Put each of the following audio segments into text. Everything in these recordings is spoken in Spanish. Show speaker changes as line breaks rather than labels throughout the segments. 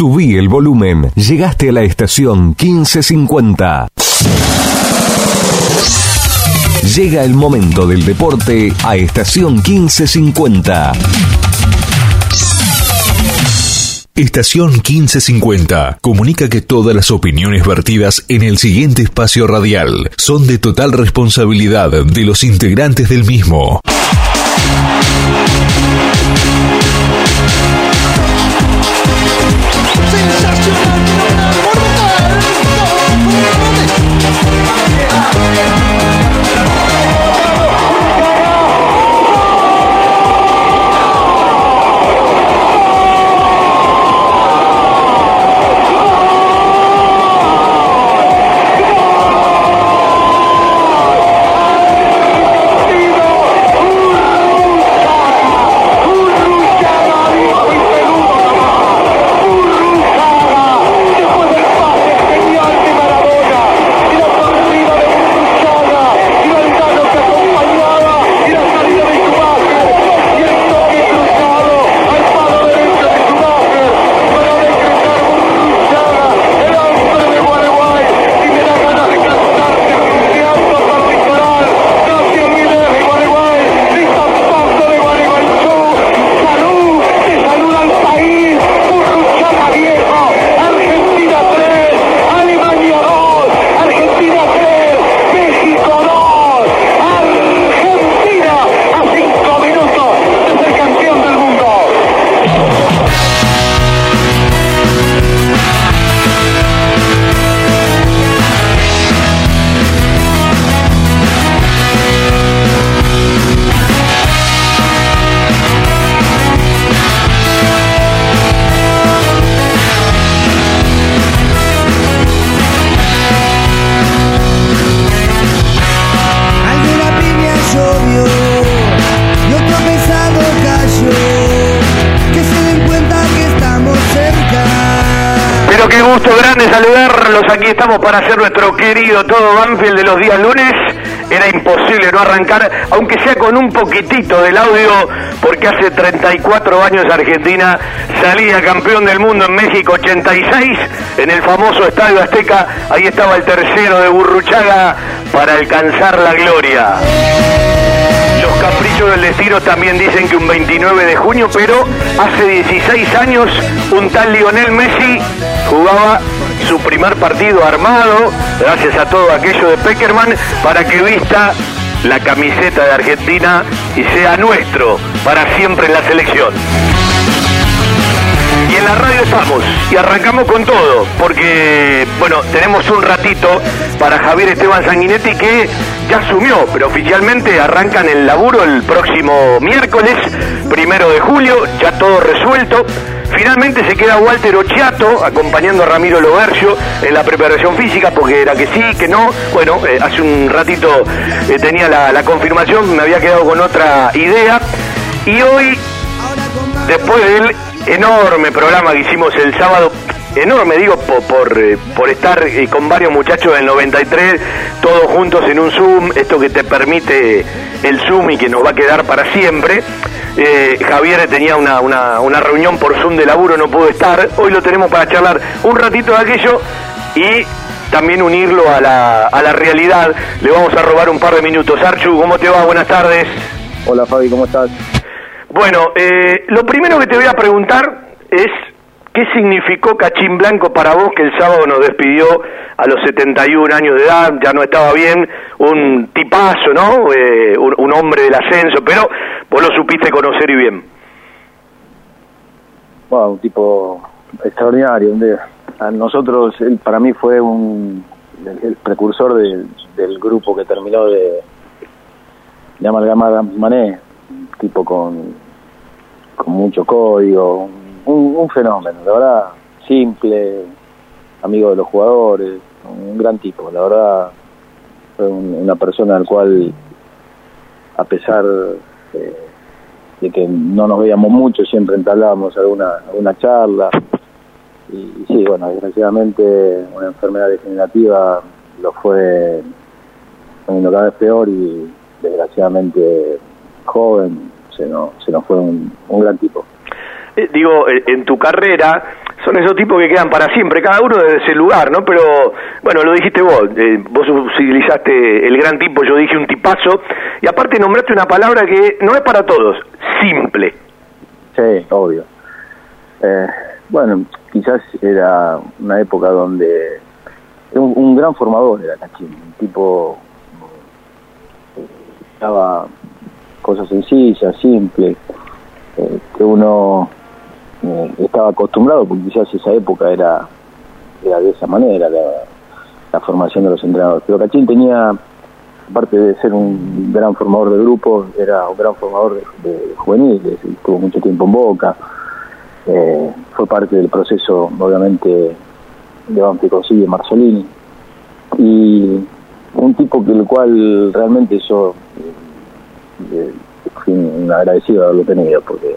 Subí el volumen. Llegaste a la estación 1550. Llega el momento del deporte a estación 1550. Estación 1550 comunica que todas las opiniones vertidas en el siguiente espacio radial son de total responsabilidad de los integrantes del mismo.
Para hacer nuestro querido todo Banfield de los días lunes. Era imposible no arrancar, aunque sea con un poquitito del audio, porque hace 34 años Argentina salía campeón del mundo en México 86, en el famoso Estadio Azteca. Ahí estaba el tercero de Burruchaga para alcanzar la gloria. Los caprichos del destino también dicen que un 29 de junio, pero hace 16 años un tal Lionel Messi jugaba su primer partido armado, gracias a todo aquello de Peckerman, para que vista la camiseta de Argentina y sea nuestro para siempre en la selección. Y en la radio estamos y arrancamos con todo, porque, bueno, tenemos un ratito para Javier Esteban Sanguinetti que ya asumió, pero oficialmente arrancan el laburo el próximo miércoles, primero de julio, ya todo resuelto. Finalmente se queda Walter Ochiato acompañando a Ramiro Lobercio en la preparación física porque era que sí, que no. Bueno, eh, hace un ratito eh, tenía la, confirmación, me había quedado con otra idea. Y hoy, después del enorme programa que hicimos el sábado, enorme, digo, por, por, eh, estar con varios muchachos del 93, todos juntos en un Zoom, esto que te permite el Zoom y que nos va a quedar para siempre. Eh, Javier tenía una, una, reunión por Zoom de laburo, no pudo estar. Hoy lo tenemos para charlar un ratito de aquello y también unirlo a la, a la realidad. Le vamos a robar un par de minutos. Archu, ¿cómo te va? Buenas tardes.
Hola Fabi, ¿cómo estás?
Bueno, eh, lo primero que te voy a preguntar es ¿Qué significó Cachín Blanco para vos que el sábado nos despidió a los 71 años de edad? Ya no estaba bien, un tipazo, ¿no? Eh, un, hombre del ascenso, pero vos lo supiste conocer y bien.
Bueno, un tipo extraordinario. A nosotros, él para mí fue un, el, precursor del grupo que terminó de, de amalgamar Mané, tipo con, con mucho código, un, fenómeno, la verdad, simple, amigo de los jugadores, un gran tipo, la verdad, fue una persona al cual, a pesar de que no nos veíamos mucho, siempre entablábamos alguna, alguna charla. Y, sí, bueno, desgraciadamente una enfermedad degenerativa lo fue poniendo cada vez peor y desgraciadamente joven se nos, se nos fue un gran tipo.
Eh, digo, eh, en tu carrera son esos tipos que quedan para siempre, cada uno desde ese lugar, ¿no? Pero, bueno, lo dijiste vos, eh, vos utilizaste el gran tipo, yo dije un tipazo, y aparte nombraste una palabra que no es para todos, simple.
Sí, obvio. Eh, bueno, quizás era una época donde un, gran formador era Cachín, un tipo daba cosas sencillas, simples, que uno eh, estaba acostumbrado, porque quizás esa época era, era de esa manera, la, formación de los entrenadores. Pero Cachín tenía, aparte de ser un gran formador de grupos, era un gran formador de, juveniles, estuvo mucho tiempo en Boca, eh, fue parte del proceso, obviamente, de que consigue Marzolini. Y un tipo que el cual realmente yo eh, fui un agradecido de haberlo tenido, porque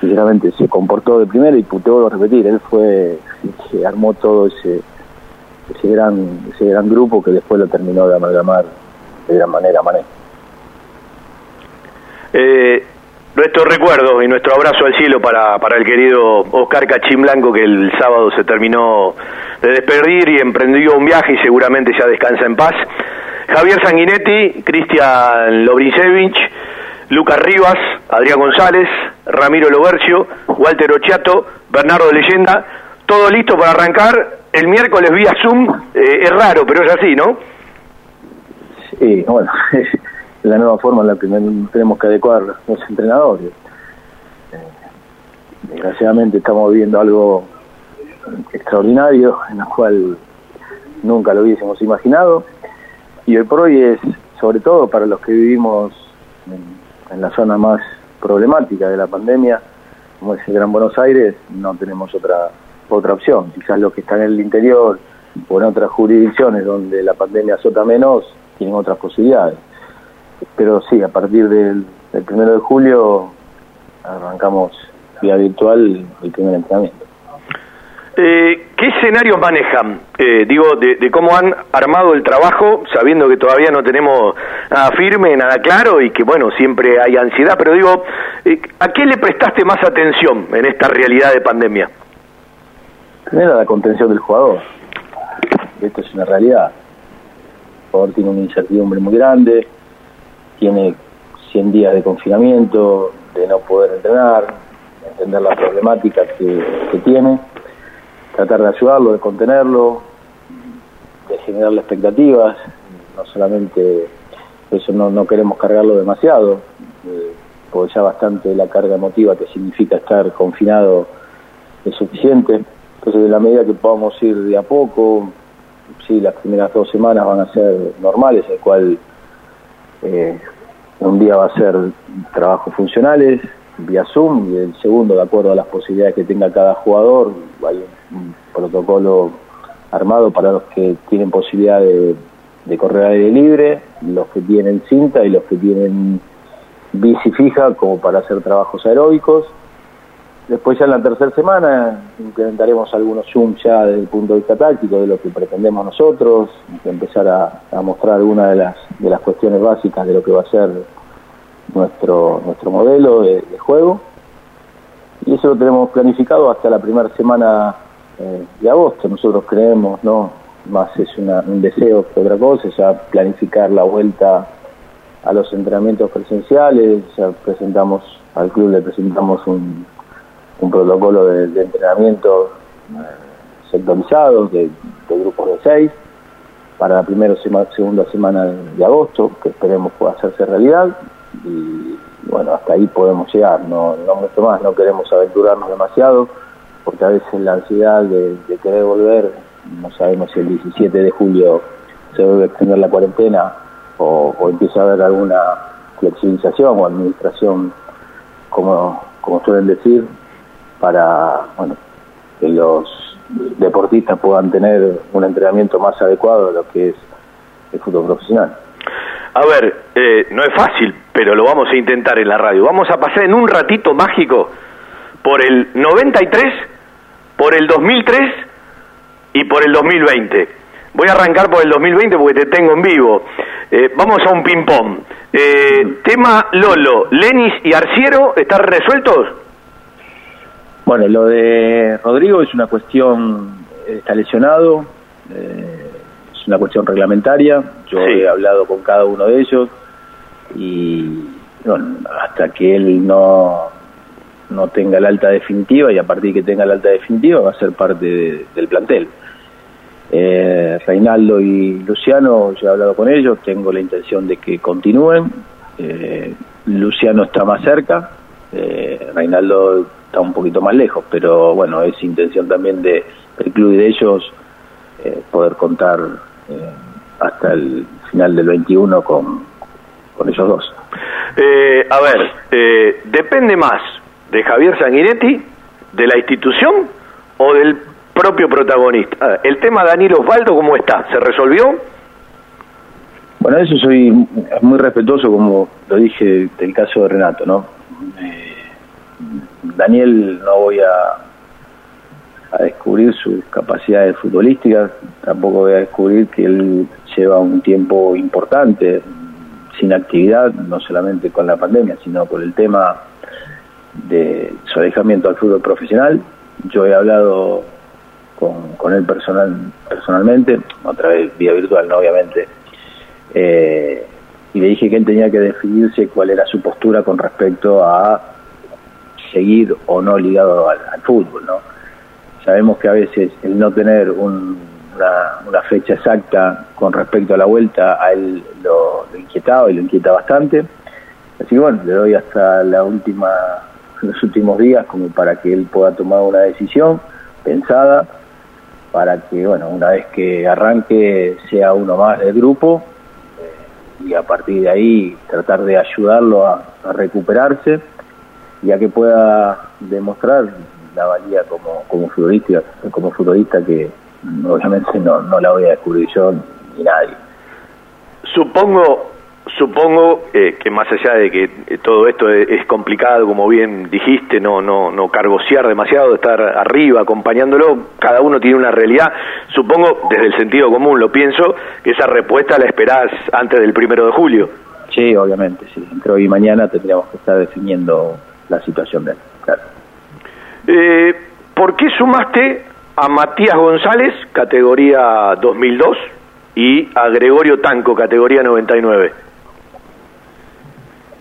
sinceramente se comportó de primero y te vuelvo a repetir, él fue se armó todo ese ese gran ese gran grupo que después lo terminó de amalgamar de gran manera Mané.
Eh, nuestro recuerdo y nuestro abrazo al cielo para, para el querido Oscar Cachín Blanco que el sábado se terminó de despedir y emprendió un viaje y seguramente ya descansa en paz. Javier Sanguinetti, Cristian Lobrincevich, Lucas Rivas, Adrián González, Ramiro Lobercio, Walter Ochiato, Bernardo Leyenda, todo listo para arrancar el miércoles vía Zoom. Eh, es raro, pero es así, ¿no?
Sí, bueno, es la nueva forma en la que tenemos que adecuar los entrenadores. Eh, desgraciadamente estamos viviendo algo extraordinario en lo cual nunca lo hubiésemos imaginado y hoy por hoy es sobre todo para los que vivimos en, en la zona más problemática de la pandemia, como es el Gran Buenos Aires, no tenemos otra otra opción. Quizás los que están en el interior o en otras jurisdicciones donde la pandemia azota menos, tienen otras posibilidades. Pero sí, a partir del, del primero de julio arrancamos vía virtual el primer entrenamiento.
Eh, ¿Qué escenarios manejan? Eh, digo, de, cómo han armado el trabajo, sabiendo que todavía no tenemos nada firme, nada claro y que, bueno, siempre hay ansiedad, pero digo, eh, ¿a qué le prestaste más atención en esta realidad de pandemia?
Primero, la contención del jugador. Esto es una realidad. El jugador tiene una incertidumbre muy grande, tiene 100 días de confinamiento, de no poder entrenar, entender la problemática que tiene tratar de ayudarlo, de contenerlo, de generarle expectativas, no solamente eso no, no queremos cargarlo demasiado, eh, porque ya bastante la carga emotiva que significa estar confinado es suficiente. Entonces, de la medida que podamos ir de a poco, sí, las primeras dos semanas van a ser normales, el cual eh, un día va a ser trabajos funcionales, vía Zoom y el segundo, de acuerdo a las posibilidades que tenga cada jugador, hay un protocolo armado para los que tienen posibilidad de, correr aire libre, los que tienen cinta y los que tienen bici fija como para hacer trabajos aeróbicos. Después ya en la tercera semana implementaremos algunos Zoom ya desde el punto de vista táctico de lo que pretendemos nosotros, empezar a, mostrar algunas de las, de las cuestiones básicas de lo que va a ser nuestro, nuestro modelo de, juego. Y eso lo tenemos planificado hasta la primera semana de agosto. Nosotros creemos, ¿no? Más es un deseo que otra cosa, ya planificar la vuelta a los entrenamientos presenciales, ya presentamos al club le presentamos un, protocolo de, entrenamiento eh, sectorizado de, grupos de seis para la primera o segunda semana de agosto, que esperemos pueda hacerse realidad y bueno, hasta ahí podemos llegar, no, no mucho más, no queremos aventurarnos demasiado, porque a veces la ansiedad de, querer volver, no sabemos si el 17 de julio se debe extender la cuarentena o, empieza a haber alguna flexibilización o administración, como, como suelen decir, para bueno, que los deportistas puedan tener un entrenamiento más adecuado a lo que es el fútbol profesional.
A ver, eh, no es fácil, pero lo vamos a intentar en la radio. Vamos a pasar en un ratito mágico por el 93, por el 2003 y por el 2020. Voy a arrancar por el 2020 porque te tengo en vivo. Eh, vamos a un ping-pong. Eh, tema Lolo, Lenis y Arciero, ¿están resueltos?
Bueno, lo de Rodrigo es una cuestión, está lesionado, eh, es una cuestión reglamentaria, yo he hablado con cada uno de ellos y bueno, hasta que él no, no tenga la alta definitiva y a partir de que tenga la alta definitiva va a ser parte del plantel. Eh, Reinaldo y Luciano, yo he hablado con ellos, tengo la intención de que continúen. Eh, Luciano está más cerca, eh, Reinaldo está un poquito más lejos, pero bueno, es intención también de, del club y de ellos eh, poder contar eh, hasta el final del 21 con, con ellos dos.
Eh, a ver, ¿depende más de Javier Sanguinetti, de la institución o del propio protagonista? Ah, el tema Daniel Osvaldo, ¿cómo está? ¿Se resolvió?
Bueno, eso soy muy respetuoso, como lo dije, del caso de Renato, ¿no? Eh, Daniel no voy a, a descubrir sus capacidades futbolísticas, tampoco voy a descubrir que él lleva un tiempo importante sin actividad, no solamente con la pandemia, sino por el tema de su alejamiento al fútbol profesional. Yo he hablado con, con él personal, personalmente, otra vez vía virtual, ¿no? obviamente, eh, y le dije que él tenía que definirse cuál era su postura con respecto a seguir o no ligado al, fútbol. ¿no? Sabemos que a veces el no tener un, una, fecha exacta con respecto a la vuelta a él lo inquietaba y lo inquieta bastante. Así que bueno, le doy hasta la última, los últimos días como para que él pueda tomar una decisión pensada para que, bueno, una vez que arranque sea uno más del grupo eh, y a partir de ahí tratar de ayudarlo a, a recuperarse y a que pueda demostrar la valía como, como futbolista, como futbolista que obviamente no, no la voy a descubrir yo ni nadie.
Supongo, supongo eh, que más allá de que eh, todo esto es, es, complicado, como bien dijiste, no, no, no cargosear demasiado, estar arriba acompañándolo, cada uno tiene una realidad. Supongo, desde el sentido común, lo pienso, que esa respuesta la esperás antes del primero de julio.
Sí, obviamente, sí. Entre hoy y mañana tendríamos que estar definiendo la situación de él, claro.
Eh, ¿Por qué sumaste a Matías González, categoría 2002, y a Gregorio Tanco, categoría 99?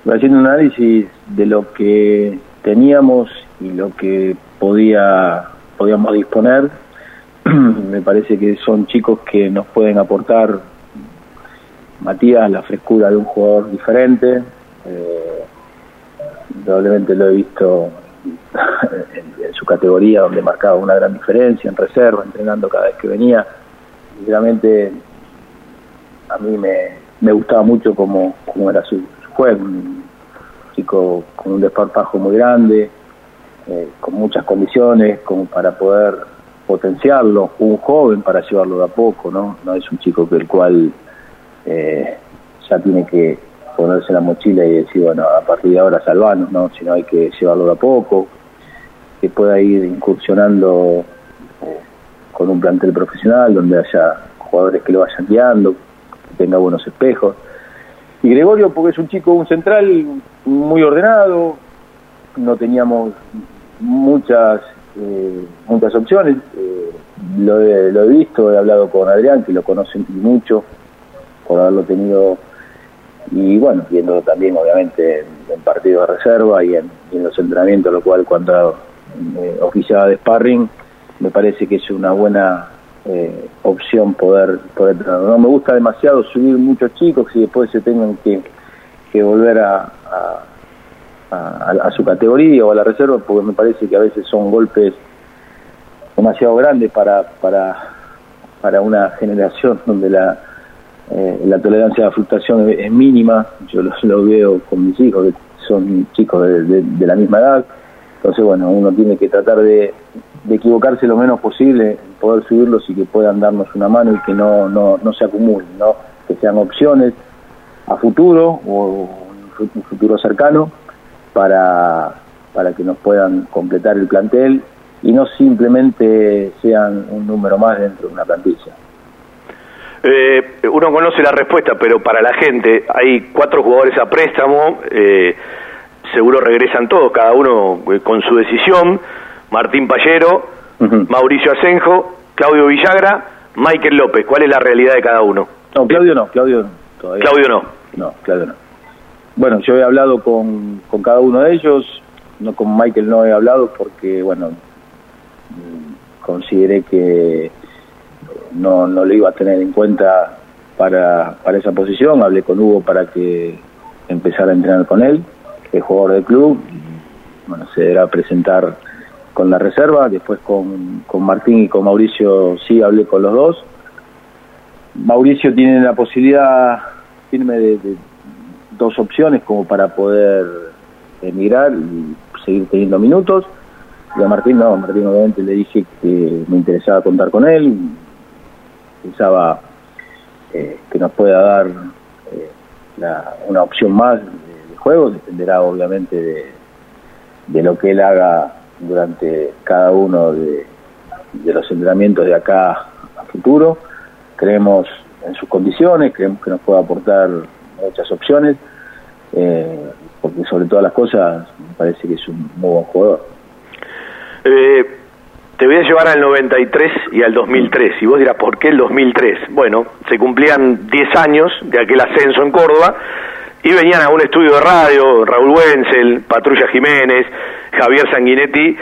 Haciendo un análisis de lo que teníamos y lo que podía podíamos disponer, me parece que son chicos que nos pueden aportar Matías la frescura de un jugador diferente, eh, lo he visto en, su categoría donde marcaba una gran diferencia en reserva, entrenando cada vez que venía. Sinceramente, a mí me, gustaba mucho cómo, cómo era su, juego, un chico con un desparpajo muy grande, eh, con muchas condiciones como para poder potenciarlo, un joven para llevarlo de a poco, ¿no? No es un chico que el cual eh, ya tiene que ponerse la mochila y decir, bueno, a partir de ahora salvarnos, ¿no? Sino hay que llevarlo de a poco, que pueda ir incursionando eh, con un plantel profesional donde haya jugadores que lo vayan guiando, que tenga buenos espejos. Y Gregorio, porque es un chico, un central muy ordenado, no teníamos muchas eh, muchas opciones, eh, lo, he, lo he visto, he hablado con Adrián, que lo conoce mucho, por haberlo tenido y bueno, viéndolo también obviamente en, partidos de reserva y en, y en, los entrenamientos, lo cual cuando eh, oficiaba de sparring me parece que es una buena eh, opción poder poder No me gusta demasiado subir muchos chicos y después se tengan que, que volver a, a, a, su categoría o a la reserva porque me parece que a veces son golpes demasiado grandes para, para, para una generación donde la eh, la tolerancia a la frustración es, mínima, yo lo, lo, veo con mis hijos, que son chicos de, de, la misma edad, entonces bueno, uno tiene que tratar de, de, equivocarse lo menos posible, poder subirlos y que puedan darnos una mano y que no, no, no se acumulen, ¿no? que sean opciones a futuro o un futuro cercano para, para que nos puedan completar el plantel y no simplemente sean un número más dentro de una plantilla.
Eh, uno conoce la respuesta, pero para la gente hay cuatro jugadores a préstamo, eh, seguro regresan todos, cada uno eh, con su decisión, Martín Pallero, Mauricio Asenjo, Claudio Villagra, Michael López. ¿Cuál es la realidad de cada uno?
No, Claudio no, Claudio no. Todavía.
Claudio no.
No, Claudio no. Bueno, yo he hablado con, con cada uno de ellos, no con Michael no he hablado porque, bueno, mm, consideré que no, no lo iba a tener en cuenta para, para esa posición. Hablé con Hugo para que empezara a entrenar con él, que es jugador del club. Bueno, se deberá presentar con la reserva. Después con, con Martín y con Mauricio sí hablé con los dos. Mauricio tiene la posibilidad firme de, de dos opciones como para poder emigrar y seguir teniendo minutos. Y a Martín no, Martín obviamente le dije que me interesaba contar con él, pensaba eh, que nos pueda dar eh, la, una opción más de, de, juego, dependerá obviamente de, de, lo que él haga durante cada uno de, los entrenamientos de acá a futuro. Creemos en sus condiciones, creemos que nos puede aportar muchas opciones, eh, porque sobre todas las cosas me parece que es un muy buen jugador.
Eh, te voy a llevar al 93 y al 2003. Y vos dirás, ¿por qué el 2003? Bueno, se cumplían 10 años de aquel ascenso en Córdoba y venían a un estudio de radio, Raúl Wenzel, Patrulla Jiménez, Javier Sanguinetti,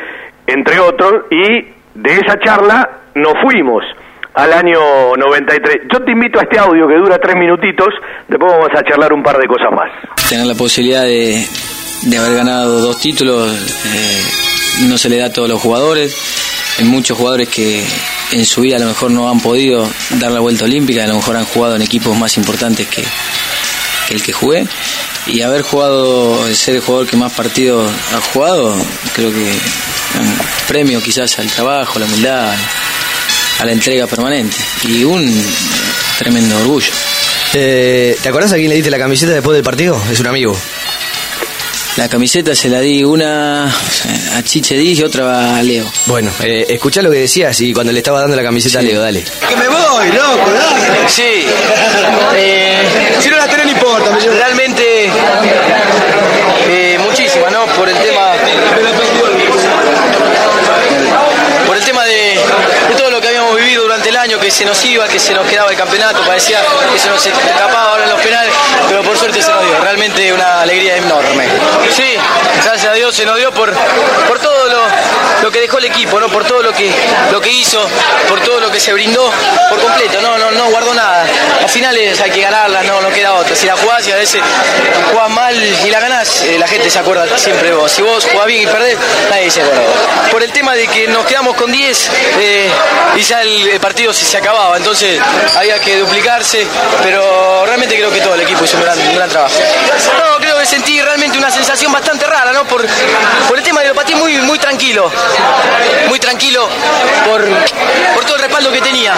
entre otros, y de esa charla nos fuimos al año 93. Yo te invito a este audio que dura tres minutitos, después vamos a charlar un par de cosas más.
Tener la posibilidad de, de haber ganado dos títulos eh, no se le da a todos los jugadores. Hay muchos jugadores que en su vida a lo mejor no han podido dar la vuelta olímpica, a lo mejor han jugado en equipos más importantes que, que el que jugué. Y haber jugado, ser el jugador que más partidos ha jugado, creo que un premio quizás al trabajo, a la humildad, a la entrega permanente y un tremendo orgullo.
Eh, ¿Te acordás a quién le diste la camiseta después del partido? Es un amigo.
La camiseta se la di una a Chiche Díaz y otra a Leo.
Bueno, eh, escuchá lo que decías y cuando le estaba dando la camiseta
Sí.
a Leo, dale.
Que me voy, loco, dale.
Sí, eh,
Si no la tenés, no importa. Me
realmente eh, muchísima, ¿no? Por el tema por el tema de, de todo lo que habíamos vivido durante el año, que se nos iba, que se nos quedaba el campeonato, parecía que se nos escapaba ahora en los penales, pero por suerte se nos dio, realmente una alegría enorme. Sí, gracias a Dios se nos dio por, por todo lo, lo que dejó el equipo, ¿no? por todo lo que, lo que hizo, por todo lo que se brindó por completo, no, no, no guardó nada. Al final hay que ganarla, no, no queda otra. Si la jugás y a veces jugás mal y la ganás, eh, la gente se acuerda siempre vos. Si vos jugás bien y perdés, nadie se acuerda. Por el tema de que nos quedamos con 10 eh, y ya el partido se, acababa, entonces había que duplicarse, pero realmente creo que todo el equipo hizo un gran, un gran trabajo. Que sentí realmente una sensación bastante rara, ¿no? Por, por el tema de lo patí muy, muy tranquilo, muy tranquilo por, por todo el respaldo que tenía.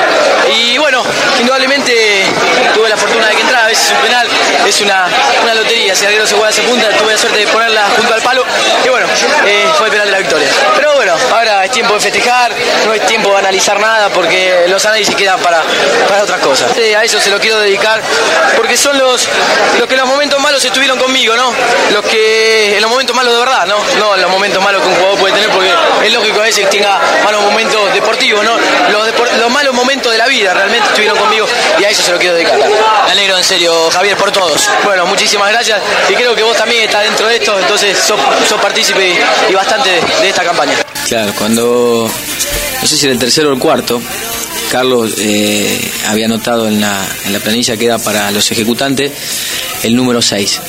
Y bueno, indudablemente tuve la fortuna de que entrara, a veces un penal es una, una lotería, si no se juega esa punta, tuve la suerte de ponerla junto al palo y bueno, eh, fue el penal de la victoria. Pero bueno, ahora es tiempo de festejar, no es tiempo de analizar nada porque los análisis quedan para, para otras cosas. Sí, a eso se lo quiero dedicar porque son los, los que los momentos malos estuvieron conmigo, ¿no? Los que en los momentos malos de verdad, ¿no? No en los momentos malos que un jugador puede tener porque es lógico a veces que tenga malos momentos deportivos, ¿no? Los, depor- los malos momentos de la vida realmente estuvieron conmigo y a eso se lo quiero dedicar. Me alegro en serio, Javier, por todos. Bueno, muchísimas gracias y creo que vos también estás dentro de esto, entonces sos, sos partícipe y, y bastante de, de esta campaña. Claro, cuando, no sé si era el tercero o el cuarto, Carlos eh, había anotado en la, planilla que era para los ejecutantes el número 6.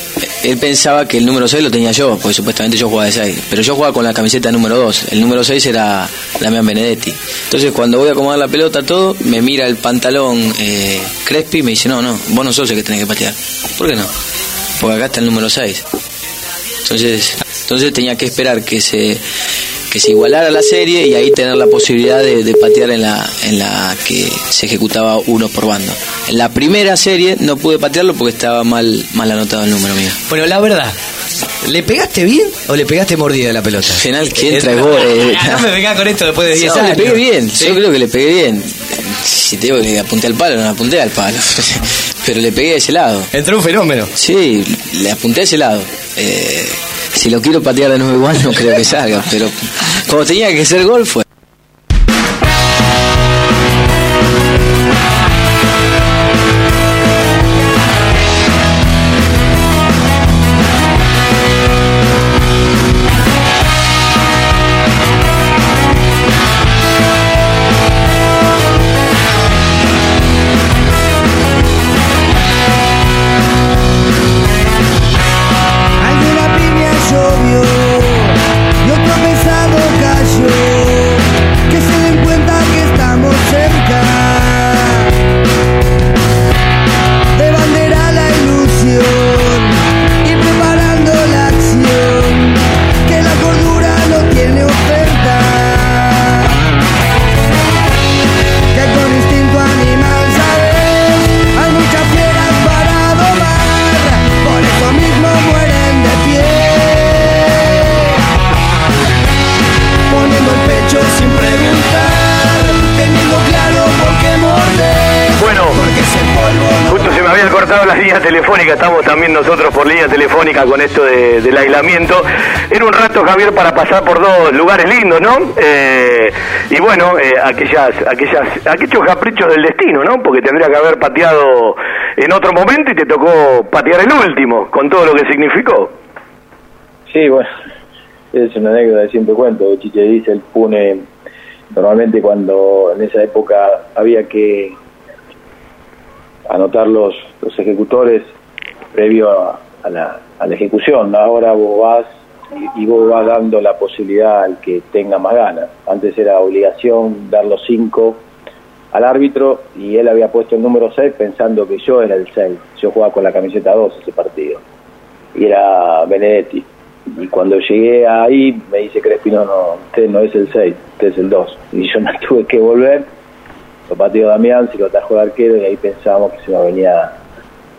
Él pensaba que el número 6 lo tenía yo, porque supuestamente yo jugaba de 6. Pero yo jugaba con la camiseta número 2. El número 6 era Damián Benedetti. Entonces cuando voy a acomodar la pelota, todo, me mira el pantalón eh, Crespi y me dice, no, no, vos no sos el que tenés que patear. ¿Por qué no? Porque acá está el número 6. Entonces, entonces tenía que esperar que se que se igualara la serie y ahí tener la posibilidad de, de patear en la en la que se ejecutaba uno por bando. En la primera serie no pude patearlo porque estaba mal mal anotado el número mío.
Bueno, la verdad, ¿le pegaste bien o le pegaste mordida a la pelota?
Al final, ¿quién trae vos?
No me vengas con esto después de 10
No,
años.
le pegué bien,
Sí.
yo creo que le pegué bien. Si te digo que le apunté al palo, no le apunté al palo. Pero le pegué a ese lado.
Entró un fenómeno.
Sí, le apunté a ese lado. Eh,
Si lo quiero patear de nuevo igual no creo que salga, pero como tenía que ser gol fue.
Con
esto de- del aislamiento. Era un rato, Javier, para pasar por dos lugares lindos, ¿no? Eh, y bueno, eh, aquellas, aquellas, aquellos caprichos del destino, ¿no? Porque tendría que haber pateado en otro momento y te tocó patear el último, con todo lo que significó.
Sí, bueno, es una anécdota que siempre cuento. Chiche dice el Pune, normalmente cuando en esa época había que anotar los, los ejecutores previo a, a la, a la ejecución. Ahora vos vas y, vos vas dando la posibilidad al que tenga más ganas. Antes era obligación dar los cinco al árbitro y él había puesto el número 6 pensando que yo era el 6. Yo jugaba con la camiseta 2 ese partido. Y era Benedetti. Y cuando llegué ahí me dice Crespino, no, usted no es el 6, usted es el 2. Y yo me tuve que volver, lo pateó Damián, se lo trajo el arquero y ahí pensábamos que se nos venía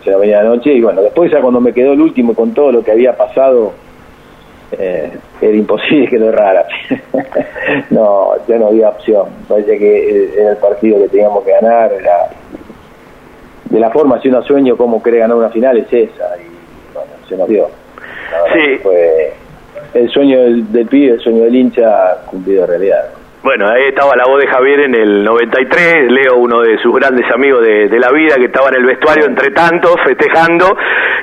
se nos venía la noche. Y bueno, después ya cuando me quedó el último con todo lo que había pasado, eh, era imposible que lo errara. no, ya no había opción. Parece que eh, era el partido que teníamos que ganar. Era, de la forma, si uno sueño cómo quiere ganar una final, es esa. Y bueno, se nos dio. La
Sí.
Fue el sueño del, del pibe, el sueño del hincha cumplido de realidad.
Bueno, ahí estaba la voz de Javier en el 93, Leo, uno de sus grandes amigos de, la vida, que estaba en el vestuario entre tantos, festejando,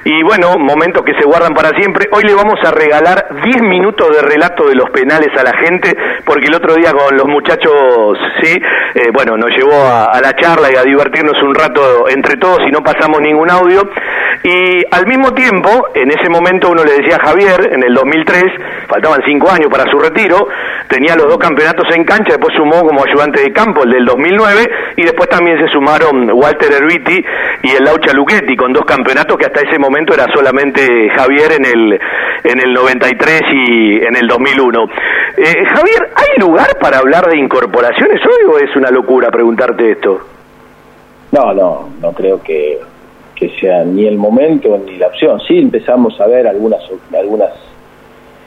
y bueno, momentos que se guardan para siempre. Hoy le vamos a regalar 10 minutos de relato de los penales a la gente, porque el otro día con los muchachos, sí, eh, bueno, nos llevó a, a la charla y a divertirnos un rato entre todos y no pasamos ningún audio. Y al mismo tiempo, en ese momento uno le decía a Javier, en el 2003, faltaban cinco años para su retiro, tenía los dos campeonatos en cancha, después sumó como ayudante de campo el del 2009 y después también se sumaron Walter Erviti y el Laucha Luchetti con dos campeonatos que hasta ese momento era solamente Javier en el en el 93 y en el 2001. Eh, Javier, ¿hay lugar para hablar de incorporaciones hoy o es una locura preguntarte esto?
No, no, no creo que, que sea ni el momento ni la opción. Sí empezamos a ver algunas algunas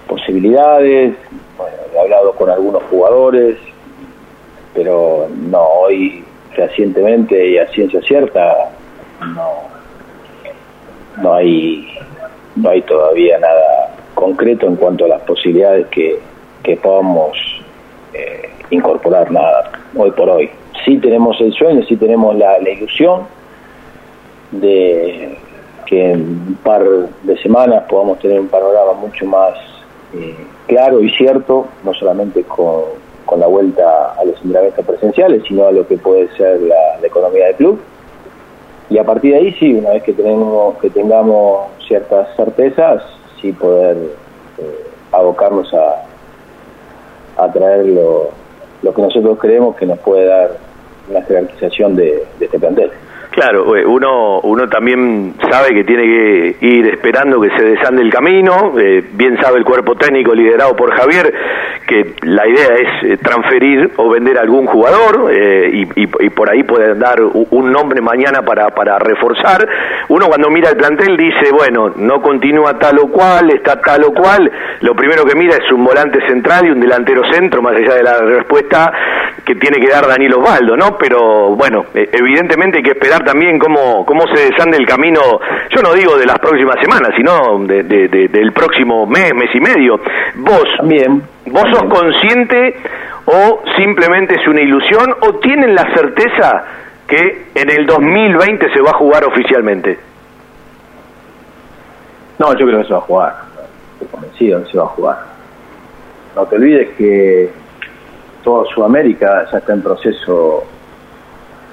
posibilidades, bueno, he hablado con algunos jugadores, pero no, hoy recientemente y a ciencia cierta no, no hay no hay todavía nada concreto en cuanto a las posibilidades que, que podamos eh, incorporar nada hoy por hoy. Sí tenemos el sueño, sí tenemos la, la ilusión de que en un par de semanas podamos tener un panorama mucho más eh, claro y cierto, no solamente con, con la vuelta a los entrenamientos presenciales, sino a lo que puede ser la, economía del club. Y a partir de ahí sí, una vez que tenemos que tengamos ciertas certezas, sí poder eh, abocarnos a, a traer lo, lo que nosotros creemos que nos puede dar una jerarquización de este plantel.
Claro, eh, uno, uno también sabe que tiene que ir esperando que se desande el camino, eh, bien sabe el cuerpo técnico liderado por Javier, que la idea es eh, transferir o vender a algún jugador y, por ahí pueden dar un nombre mañana para, para reforzar. Uno cuando mira el plantel dice, bueno, no continúa tal o cual, está tal o cual. Lo primero que mira es un volante central y un delantero centro, más allá de la respuesta que tiene que dar Danilo Osvaldo, ¿no? Pero bueno, evidentemente hay que esperar también cómo, cómo se desande el camino, yo no digo de las próximas semanas, sino de- de- de- del próximo mes, mes y medio. Vos. ¿Vos sos consciente o simplemente es una ilusión o tienen la certeza que en el 2020 se va a jugar oficialmente?
No, yo creo que se va a jugar. Estoy convencido que se va a jugar. No te olvides que toda Sudamérica ya está en proceso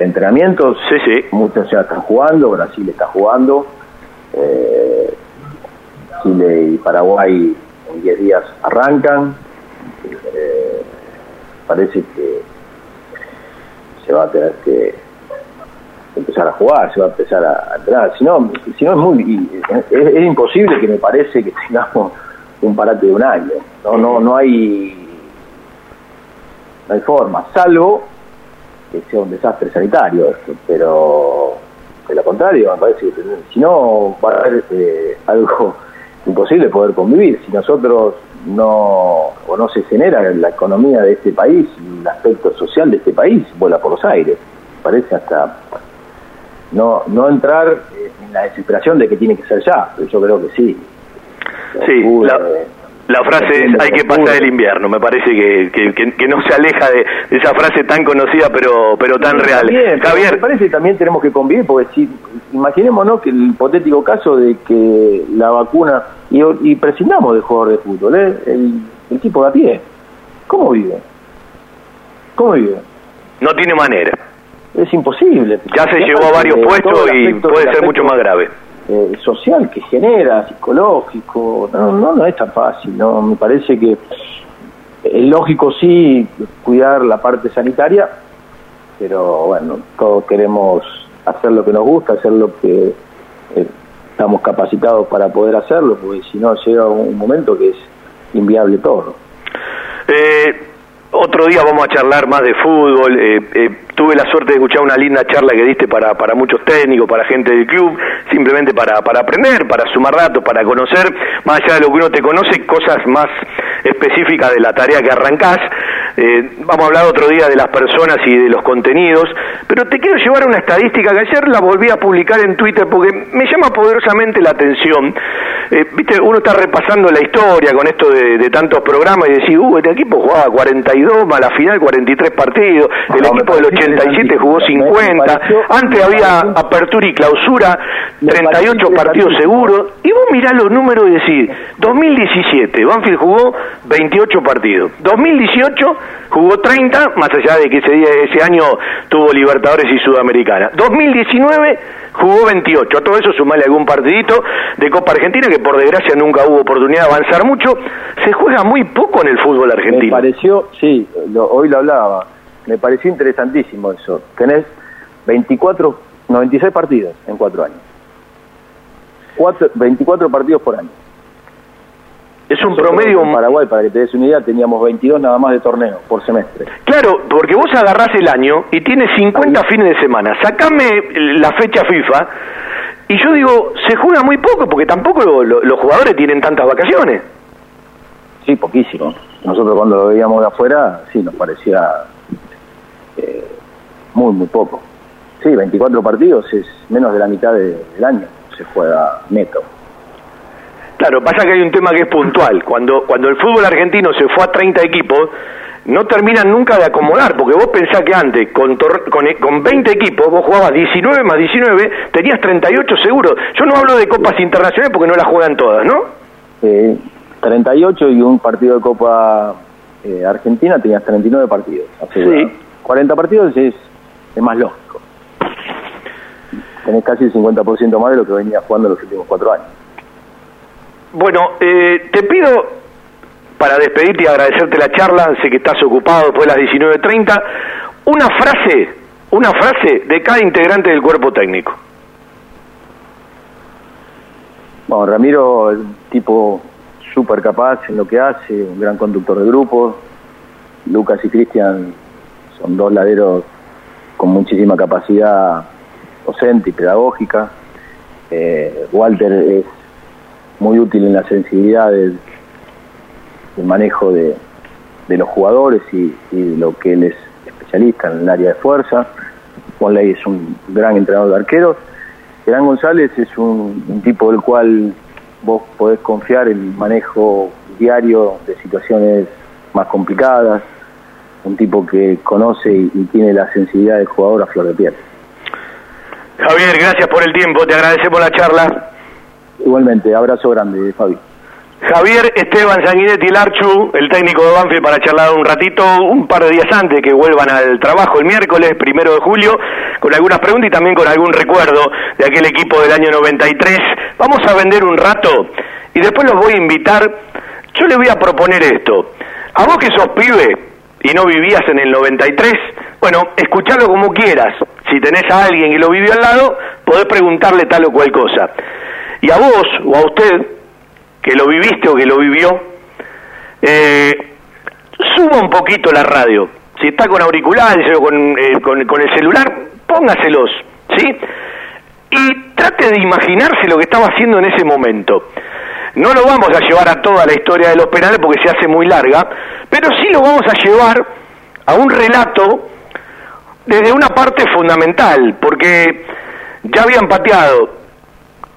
entrenamientos.
Sí, sí.
Muchos ya están jugando, Brasil está jugando. eh, Chile y Paraguay en 10 días arrancan. Eh, parece que se va a tener que empezar a jugar, se va a empezar a, a entrar. Si no, si no es muy es, es imposible que me parece que tengamos un parate de un año. No, no, no hay no hay forma, salvo que sea un desastre sanitario esto, pero de lo contrario, me parece que si no va a haber eh, algo imposible poder convivir. Si nosotros no o no se genera la economía de este país el aspecto social de este país, vuela por los aires. Parece hasta no no entrar en la desesperación de que tiene que ser ya, pero yo creo que sí.
Sí, la, la frase es hay que pasar el invierno, me parece que, que, que- que no se aleja de, de esa frase tan conocida pero pero tan real.
Pero
Javier,
me parece que también tenemos que convivir, porque si imaginémonos que el hipotético caso de que la vacuna, y, y prescindamos del jugador de fútbol, ¿eh? el, el tipo de a pie, ¿cómo vive? ¿Cómo vive?
no tiene manera.
Es imposible.
Ya se llevó a varios puestos y puede ser mucho más grave.
Eh, social que genera, psicológico, no, no, no es tan fácil, ¿no? Me parece que es lógico sí cuidar la parte sanitaria, pero bueno, todos queremos hacer lo que nos gusta, hacer lo que eh, estamos capacitados para poder hacerlo, porque si no llega un momento que es inviable todo.
Eh, otro día vamos a charlar más de fútbol. eh, eh, tuve la suerte de escuchar una linda charla que diste para, para muchos técnicos, para gente del club, simplemente para, para aprender, para sumar datos, para conocer, más allá de lo que uno te conoce, cosas más específicas de la tarea que arrancás. Eh, vamos a hablar otro día de las personas y de los contenidos, pero te quiero llevar a una estadística que ayer la volví a publicar en Twitter porque me llama poderosamente la atención. Eh, Viste, uno está repasando la historia con esto de, de tantos programas y decís, uh, este equipo jugaba 42, más la final 43 partidos, el
No, me
equipo del
pareció
87 jugó
interesantísimo. Me
50,
pareció-
antes había apertura y clausura,
Me
38
pareció
partidos seguros, y vos mirás los números y decís, 2017, Banfield jugó 28 partidos, 2018 jugó 30, más allá de que ese, día, ese año tuvo Libertadores y Sudamericana, 2019 jugó 28, a todo eso sumale algún partidito de Copa Argentina que por desgracia nunca hubo oportunidad de avanzar mucho, se juega muy poco en el fútbol
Me
argentino.
pareció, sí, hoy lo hablaba, me pareció interesantísimo eso. Tenés 24, 96 partidos en cuatro años. Cuatro, 24 partidos por año.
Es un
Nosotros
promedio
En Paraguay, para que te des una idea, teníamos 22 nada más de torneo por semestre.
Claro, porque vos agarrás el año y tienes 50 fines de semana. Sacame la fecha FIFA y yo digo, se juega muy poco porque tampoco lo- lo- los jugadores tienen tantas vacaciones.
Sí, poquísimo. Nosotros cuando lo veíamos de afuera, sí, nos parecía eh, muy, muy poco. Sí, 24 partidos es menos de la mitad de- del año, se juega neto.
Claro, pasa que hay un tema que es puntual. Cuando, cuando el fútbol argentino se fue a 30 equipos, no terminan nunca de acomodar, porque vos pensás que antes, con, con, con 20 equipos, vos jugabas 19 más 19, tenías 38 seguros. Yo no hablo de copas internacionales porque no las juegan todas, ¿no?
Eh, 38 y un partido de Copa eh, Argentina tenías 39 partidos.
Sí.
40 partidos es, es más lógico. Tenés casi el 50% más de lo que venía jugando los últimos cuatro años.
Bueno, eh, te pido, para despedirte y agradecerte la charla, sé que estás ocupado después de las 19.30, una frase, una frase de cada integrante del cuerpo técnico.
Bueno, Ramiro es un tipo súper capaz en lo que hace, un gran conductor de grupos, Lucas y Cristian son dos laderos con muchísima capacidad docente y pedagógica. Eh, Walter es muy útil en la sensibilidad del, manejo de, de los jugadores y, y lo que él es especialista en el área de fuerza. Ley es un gran entrenador de arqueros. Gerán González es un, un tipo del cual vos podés confiar en el manejo diario de situaciones más complicadas, un tipo que conoce y, y tiene la sensibilidad del jugador a flor de piel.
Javier, gracias por el tiempo, te agradecemos la charla.
Igualmente, abrazo grande, Fabi.
Javier Esteban Sanguinetti Larchu, el técnico de Banfield, para charlar un ratito, un par de días antes que vuelvan al trabajo el miércoles, primero de julio, con algunas preguntas y también con algún recuerdo de aquel equipo del año 93. Vamos a vender un rato y después los voy a invitar. Yo le voy a proponer esto. A vos que sos pibe y no vivías en el 93, bueno, escuchalo como quieras. Si tenés a alguien que lo vivió al lado, podés preguntarle tal o cual cosa. Y a vos o a usted, que lo viviste o que lo vivió, eh, suba un poquito la radio. Si está con auriculares o con, eh, con, con el celular, póngaselos, ¿sí? Y trate de imaginarse lo que estaba haciendo en ese momento. No lo vamos a llevar a toda la historia de los penales porque se hace muy larga, pero sí lo vamos a llevar a un relato desde una parte fundamental, porque ya habían pateado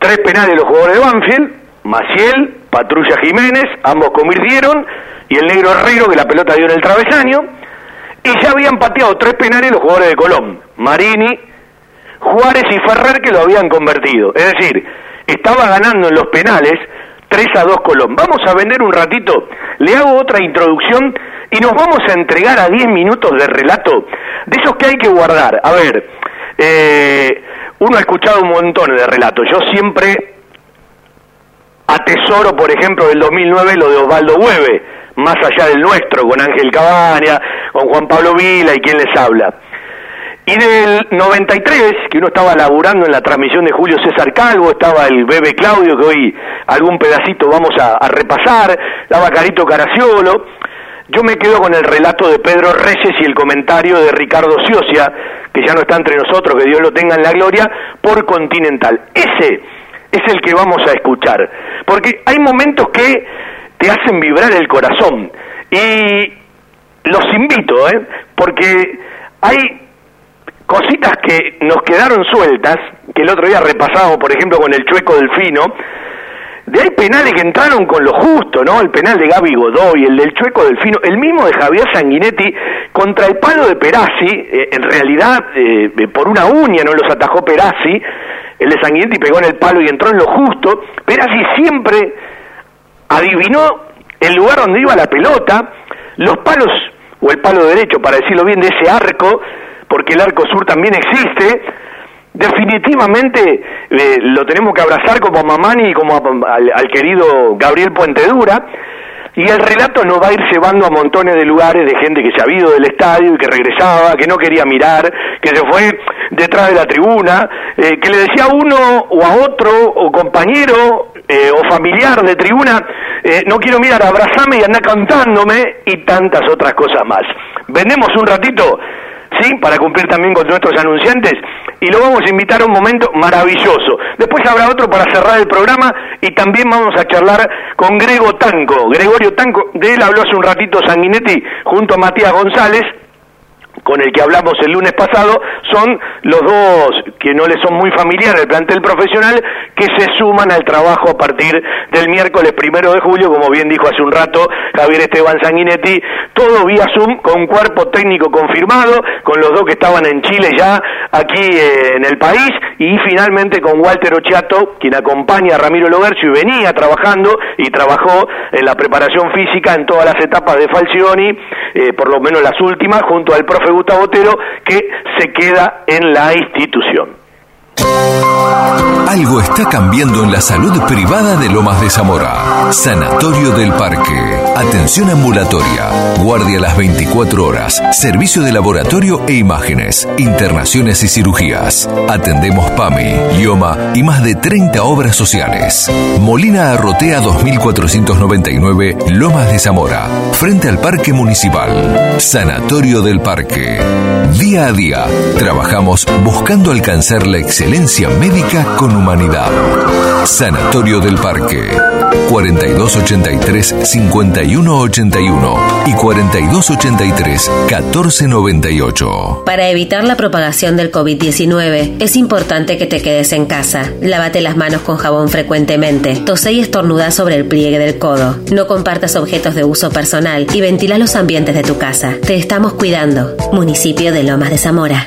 tres penales los jugadores de Banfield, Maciel, Patrulla Jiménez, ambos convirtieron, y el negro Herrero que la pelota dio en el travesaño, y ya habían pateado tres penales los jugadores de Colón, Marini, Juárez y Ferrer que lo habían convertido. Es decir, estaba ganando en los penales 3 a 2 Colón. Vamos a vender un ratito, le hago otra introducción y nos vamos a entregar a 10 minutos de relato de esos que hay que guardar. A ver, eh, uno ha escuchado un montón de relatos. Yo siempre atesoro, por ejemplo, del 2009 lo de Osvaldo Hueve, más allá del nuestro, con Ángel Cabaña, con Juan Pablo Vila y quien les habla. Y del 93, que uno estaba laburando en la transmisión de Julio César Calvo, estaba el Bebe Claudio, que hoy algún pedacito vamos a, a repasar, estaba Carito Caraciolo, yo me quedo con el relato de Pedro Reyes y el comentario de Ricardo Ciocia, que ya no está entre nosotros, que Dios lo tenga en la gloria, por Continental. Ese es el que vamos a escuchar, porque hay momentos que te hacen vibrar el corazón. Y los invito, ¿eh? porque hay cositas que nos quedaron sueltas, que el otro día repasamos, por ejemplo, con el chueco delfino, de hay penales que entraron con lo justo, ¿no? El penal de Gaby Godoy, el del Chueco Delfino, el mismo de Javier Sanguinetti contra el palo de Perazzi, eh, en realidad eh, por una uña no los atajó Perazzi, el de Sanguinetti pegó en el palo y entró en lo justo, Perazzi siempre adivinó el lugar donde iba la pelota, los palos, o el palo derecho, para decirlo bien, de ese arco, porque el arco sur también existe, definitivamente eh, lo tenemos que abrazar como a Mamani y como a- al, querido Gabriel Puentedura. Y el relato nos va a ir llevando a montones de lugares de gente que se ha ido del estadio y que regresaba, que no quería mirar, que se fue detrás de la tribuna, eh, que le decía a uno o a otro, o compañero eh, o familiar de tribuna, no quiero mirar, abrazame y anda cantándome y tantas otras cosas más. Vendemos un ratito Para cumplir también con nuestros anunciantes. Y lo vamos a invitar a un momento maravilloso. Después habrá otro para cerrar el programa y también vamos a charlar con Grego Tanco. Gregorio Tanco, de él habló hace un ratito Sanguinetti junto a Matías González con el que hablamos el lunes pasado, son los dos que no les son muy familiares el plantel profesional, que se suman al trabajo a partir del miércoles primero de julio, como bien dijo hace un rato Javier Esteban Sanguinetti, todo vía Zoom con cuerpo técnico confirmado, con los dos que estaban en Chile ya aquí eh, en el país, y finalmente con Walter Ochiato, quien acompaña a Ramiro Logercio y venía trabajando y trabajó en la preparación física en todas las etapas de Falcioni, eh, por lo menos las últimas, junto al profe Gustavo Otero, que se queda en la institución.
Algo está cambiando en la salud privada de Lomas de Zamora. Sanatorio del Parque. Atención ambulatoria. Guardia las 24 horas. Servicio de laboratorio e imágenes. Internaciones y cirugías. Atendemos PAMI, IOMA y más de 30 obras sociales. Molina Arrotea 2499, Lomas de Zamora. Frente al Parque Municipal. Sanatorio del Parque. Día a día, trabajamos buscando alcanzar la excelencia médica con humanidad. Sanatorio del Parque. 4283-5181 y 4283-1498.
Para evitar la propagación del COVID-19, es importante que te quedes en casa. Lávate las manos con jabón frecuentemente. Tose y estornuda sobre el pliegue del codo. No compartas objetos de uso personal y ventila los ambientes de tu casa. Te estamos cuidando. Municipio de Lomas de Zamora.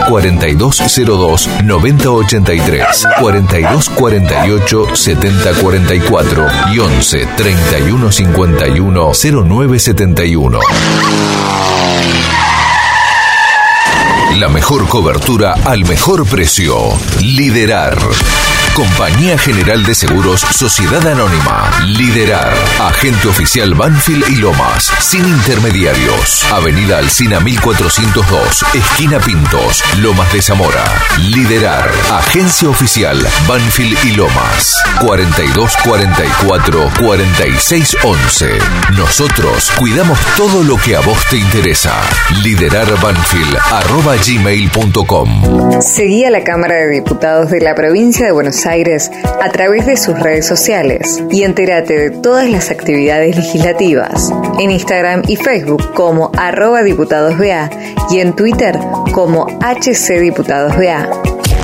4202-9083, 4248-7044 y 11 3151 0971. La mejor cobertura al mejor precio. Liderar. Compañía General de Seguros Sociedad Anónima. Liderar. Agente oficial Banfield y Lomas. Sin intermediarios. Avenida Alcina 1402. Esquina Pintos. Lomas de Zamora. Liderar. Agencia oficial Banfield y Lomas. 4244 4611. Nosotros cuidamos todo lo que a vos te interesa. Liderar Banfield arroba gmail.com.
Seguí a la Cámara de Diputados de la provincia de Buenos Aires a través de sus redes sociales y entérate de todas las actividades legislativas en Instagram y Facebook como arroba diputadosBA y en Twitter como HCDiputadosBA.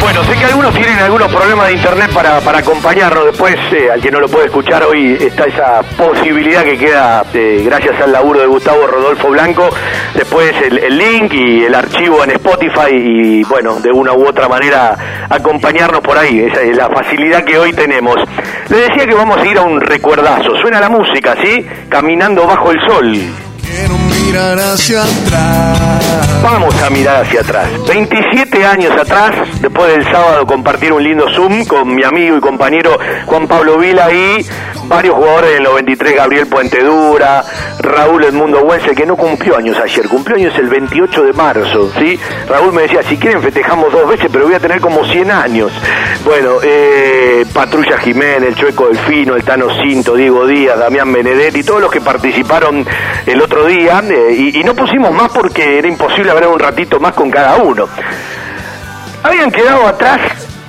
Bueno, sé que algunos tienen algunos problemas de internet para, para acompañarnos. Después, eh, al que no lo puede escuchar hoy, está esa posibilidad que queda eh, gracias al laburo de Gustavo Rodolfo Blanco. Después el, link y el archivo en Spotify y, bueno, de una u otra manera acompañarnos por ahí. Esa es la facilidad que hoy tenemos. Le decía que vamos a ir a un recuerdazo. Suena la música, ¿sí? Caminando bajo el sol.
Quiero mirar hacia atrás.
Vamos a mirar hacia atrás. 27 años atrás, después del sábado compartir un lindo Zoom con mi amigo y compañero Juan Pablo Vila y varios jugadores del 93, Gabriel Puentedura, Raúl Edmundo Huense, que no cumplió años ayer, cumplió años el 28 de marzo, ¿sí? Raúl me decía, si quieren festejamos dos veces, pero voy a tener como 100 años. Bueno, eh, Patrulla Jiménez, el Chueco Delfino, el Tano Cinto, Diego Díaz, Damián Benedetti, todos los que participaron el otro día, eh, y, y no pusimos más porque era imposible hablar un ratito más con cada uno. Habían quedado atrás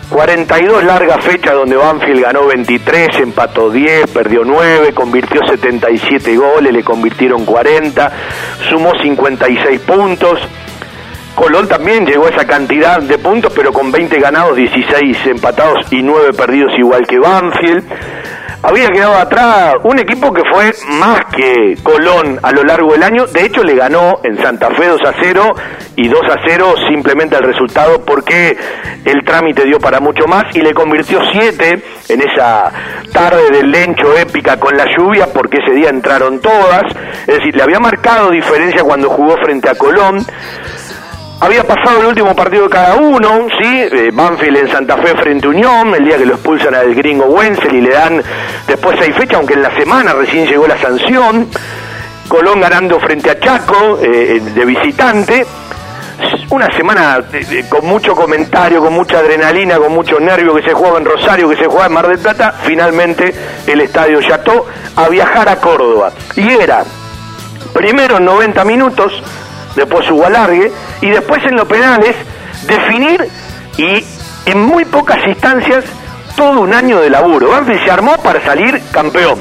42 largas fechas donde Banfield ganó 23, empató 10, perdió 9, convirtió 77 goles, le convirtieron 40, sumó 56 puntos. Colón también llegó a esa cantidad de puntos, pero con 20 ganados, 16 empatados y 9 perdidos igual que Banfield había quedado atrás un equipo que fue más que Colón a lo largo del año. De hecho, le ganó en Santa Fe 2 a 0 y 2 a 0 simplemente el resultado porque el trámite dio para mucho más y le convirtió 7 en esa tarde del lencho épica con la lluvia porque ese día entraron todas. Es decir, le había marcado diferencia cuando jugó frente a Colón había pasado el último partido de cada uno, ¿sí? Eh, Banfield en Santa Fe frente a Unión, el día que lo expulsan al gringo Wenzel y le dan después seis fechas, aunque en la semana recién llegó la sanción. Colón ganando frente a Chaco eh, de visitante. Una semana eh, eh, con mucho comentario, con mucha adrenalina, con mucho nervio que se jugaba en Rosario, que se jugaba en Mar del Plata. Finalmente el estadio Yató a viajar a Córdoba. Y era primero en 90 minutos, después hubo alargue, y después en los penales definir y en muy pocas instancias todo un año de laburo. Banfield se armó para salir campeón.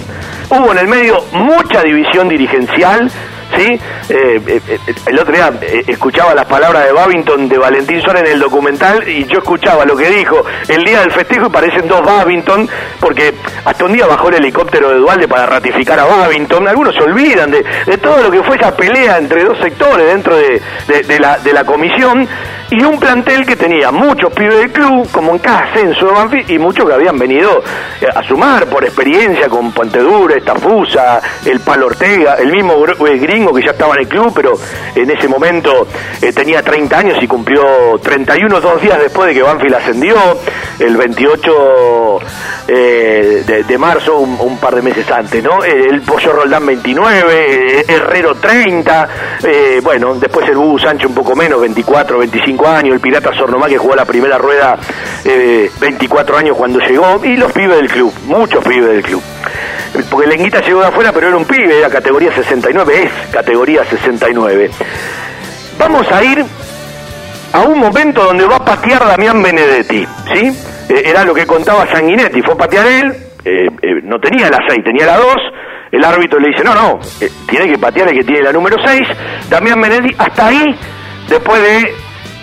Hubo en el medio mucha división dirigencial, ¿sí? Eh, eh, eh, el otro día escuchaba las palabras de Babington de Valentín Suárez en el documental y yo escuchaba lo que dijo el día del festejo y parecen dos Babington porque hasta un día bajó el helicóptero de Dualde para ratificar a Babington. Algunos se olvidan de, todo lo que fue esa pelea entre dos sectores dentro de la comisión y un plantel que tenía muchos pibes del club, como en cada ascenso de Banfield, y muchos que habían venido a sumar por experiencia con Puente Dura, Estafusa, el Palo Ortega, el mismo Gringo que ya estaba en el club, pero en ese momento eh, tenía 30 años y cumplió 31 dos días después de que Banfield ascendió, el 28 eh, de, marzo, un, par de meses antes, ¿no? Eh, el Pollo Roldán 29, Herrero 30, bueno, después el Hugo Sánchez un poco menos, 24, 25 años, el Pirata Sornomá que jugó la primera rueda 24 años cuando llegó, y los pibes del club, muchos pibes del club porque Lenguita llegó de afuera, pero era un pibe, era categoría 69, es categoría 69. Vamos a ir a un momento donde va a patear Damián Benedetti, ¿sí? Eh, era lo que contaba Sanguinetti, fue a patear él, eh, eh, no tenía la 6, tenía la 2, el árbitro le dice, no, no, tiene que patear el que tiene la número 6, Damián Benedetti, hasta ahí, después de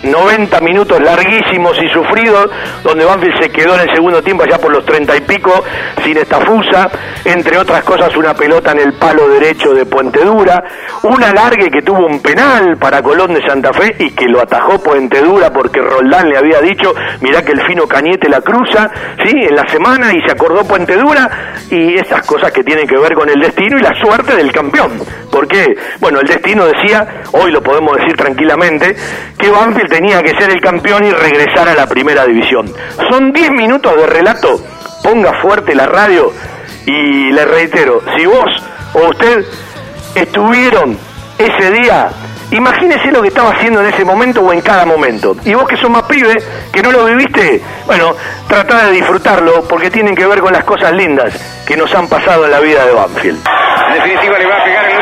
90 minutos larguísimos y sufridos, donde Banfield se quedó en el segundo tiempo ya por los 30 y pico, sin estafusa, entre otras cosas una pelota en el palo derecho de Puente Dura, un alargue que tuvo un penal para Colón de Santa Fe y que lo atajó Puente Dura porque Roldán le había dicho, mirá que el fino Cañete la cruza, ¿sí? En la semana y se acordó Puente Dura y esas cosas que tienen que ver con el destino y la suerte del campeón. Porque, bueno, el destino decía, hoy lo podemos decir tranquilamente, que Banfield tenía que ser el campeón y regresar a la primera división. Son 10 minutos de relato, ponga fuerte la radio y le reitero, si vos o usted estuvieron ese día, imagínese lo que estaba haciendo en ese momento o en cada momento. Y vos que sos más pibe, que no lo viviste, bueno, tratá de disfrutarlo porque tienen que ver con las cosas lindas que nos han pasado en la vida de Banfield.
En definitiva le va a pegar el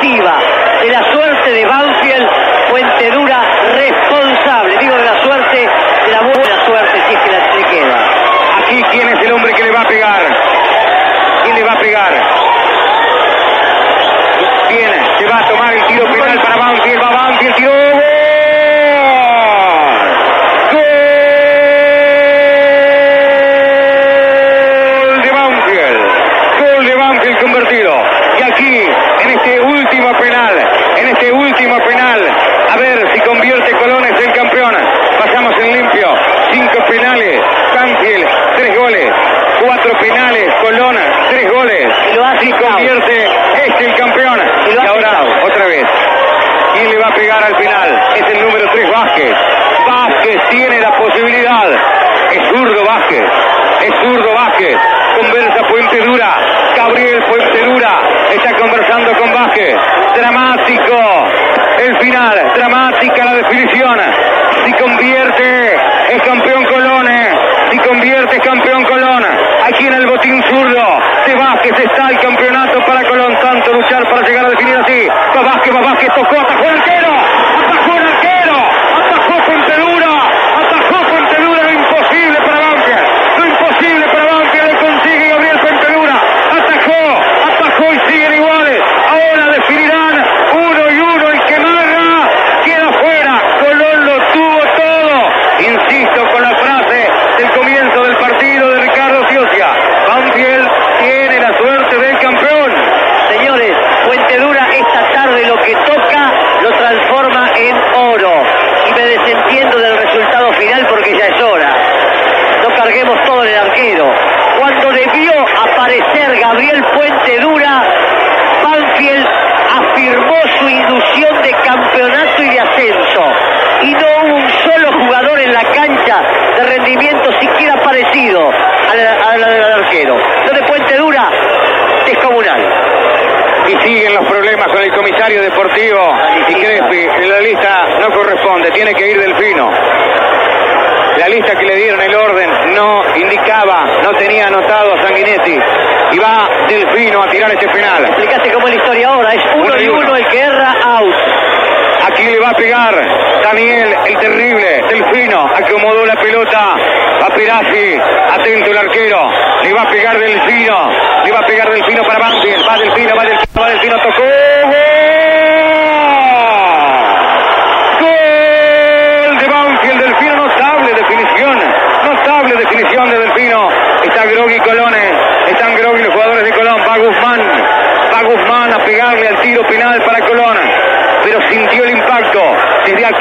de la
suerte de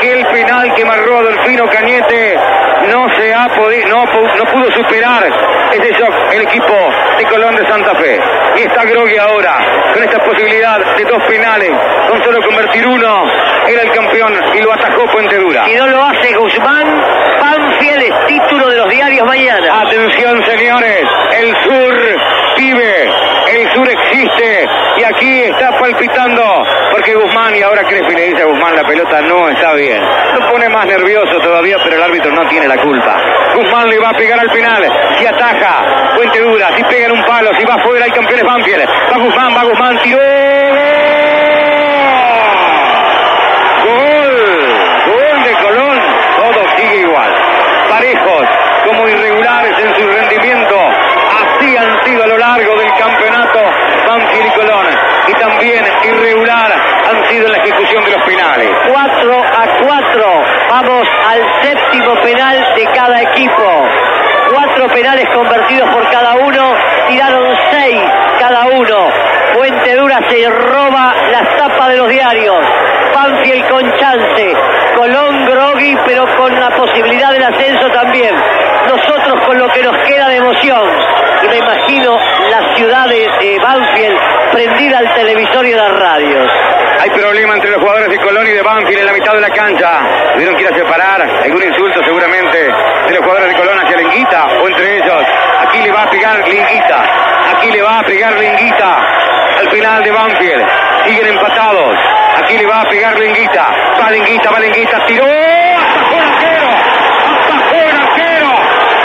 aquel penal que marcó Delfino Cañete, no se ha podido, no, pu- no pudo superar ese shock el equipo de Colón de Santa Fe. Y está Grogui ahora, con esta posibilidad de dos penales, con solo convertir uno, era el campeón y lo atajó Puente Dura.
Si no lo hace Guzmán, Banfield es título de los diarios mañana.
Atención, señores, el sur vive, sur existe y aquí está palpitando porque Guzmán y ahora Crespi le dice a Guzmán la pelota no está bien. Lo pone más nervioso todavía, pero el árbitro no tiene la culpa. Guzmán le va a pegar al final, si ataja, Puente Dura, si pega en un palo, si va fuera, hay campeones Banfield. Va Guzmán, va Guzmán, tiró. Gol, gol de Colón, todo sigue igual. Parejos, como irregulares en su rendimiento, así han sido a lo largo del campeonato Banfield y Colón. Y también irregular han sido en la ejecución de los penales.
4 a 4. Vamos al séptimo penal de cada equipo. Cuatro penales convertidos por cada uno. Tiraron seis cada uno. Fuente Dura se roba las tapas de los diarios. Banfield con chance. Colón Grogui, pero con la posibilidad del ascenso también. Nosotros con lo que nos queda de emoción. Y me imagino la ciudad de eh, Banfield prendida al televisor y a las radios.
Hay problema entre los jugadores de Colón y de Banfield en la mitad de la cancha. Tuvieron que ir a separar. Algún insulto seguramente de los jugadores de Colón hacia Linguita o entre ellos. Aquí le va a pegar Linguita. Aquí le va a pegar Linguita. Al final de Banfield. Siguen empatados. Aquí le va a pegar Linguita. Va Linguita, va Linguita. Tiró. Atajó el arquero. Atajó el arquero.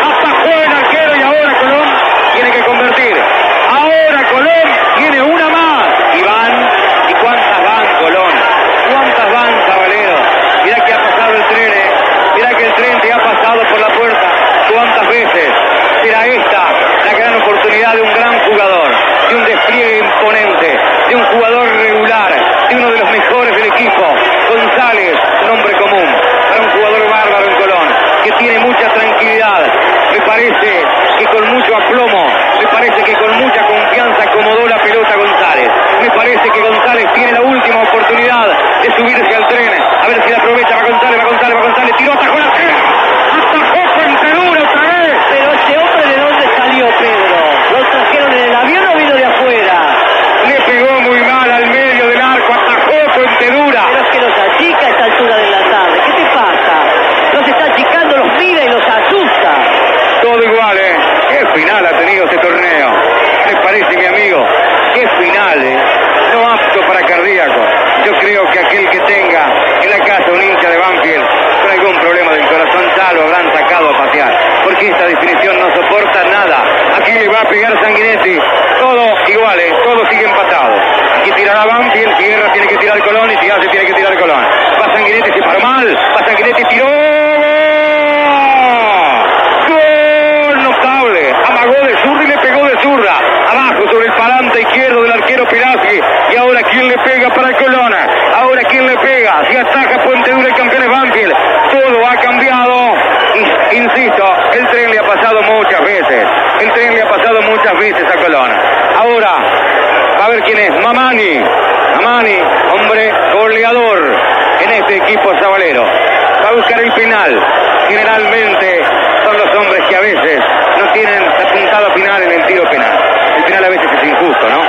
Atajó el arquero y ahora Colón tiene que convertir. Ahora Colón tiene una más. Y van. ¿Y cuántas van, Colón? ¿Cuántas van, Cabalero? Mira que ha pasado el tren, ¿eh? Mira que el tren te ha pasado por la puerta. ¿Cuántas veces? Será esta la gran oportunidad de un gran jugador, de un despliegue imponente, de un jugador regular, de uno de los mejores del equipo. González, nombre común, para un jugador bárbaro en Colón, que tiene mucha tranquilidad. Me parece que con mucho aplomo, me parece que con mucha confianza acomodó la pelota González. Me parece que González tiene la última oportunidad de subirse al tren. A ver si la aprovecha. Va González, va González, va González. Tiró, atajó la tierra. Atajó Fuente Dura otra vez.
Pero ese hombre de dónde salió, Pedro? ¿Lo trajeron en el avión o vino de afuera?
Le pegó muy mal al medio del arco. Atajó Fuente Dura.
Pero es que los achica a esta altura de la tarde. ¿Qué te pasa? Los está achicando, los mira y los asusta.
Todo igual, ¿eh? Qué final ha tenido este torneo. Me parece, mi amigo, qué final, ¿eh? No apto para cardíaco. Yo creo que aquel que tenga en la casa un hincha de Banfield con algún problema del corazón ya lo habrán sacado a pasear. Porque esta definición no soporta nada. Aquí le va a pegar Sanguinetti. Todo igual, ¿eh? Todo sigue empatado. Aquí tirará Banfield, si Guerra tiene que tirar Colón y hace tiene que tirar Colón. Va Sanguinetti, se paró mal. Va Sanguinetti, tiró. ¡Gol! Notable. Amagó de zurda y le pegó de zurda. Abajo sobre el parante izquierdo del arquero Pirazzi. Y ahora quién le pega para Colón. Ahora quién le pega. Si ataca Puente Dura el campeón es Banfield. Todo ha cambiado. Y, insisto, el tren le ha pasado muchas veces. El tren le ha pasado muchas veces a Colón. Ahora, ver quién es. Mamani. Mamani, hombre goleador en este equipo sabalero. Va a buscar el penal. Generalmente son los hombres que a veces no tienen la puntada final en el tiro penal. El penal a veces es injusto, ¿no?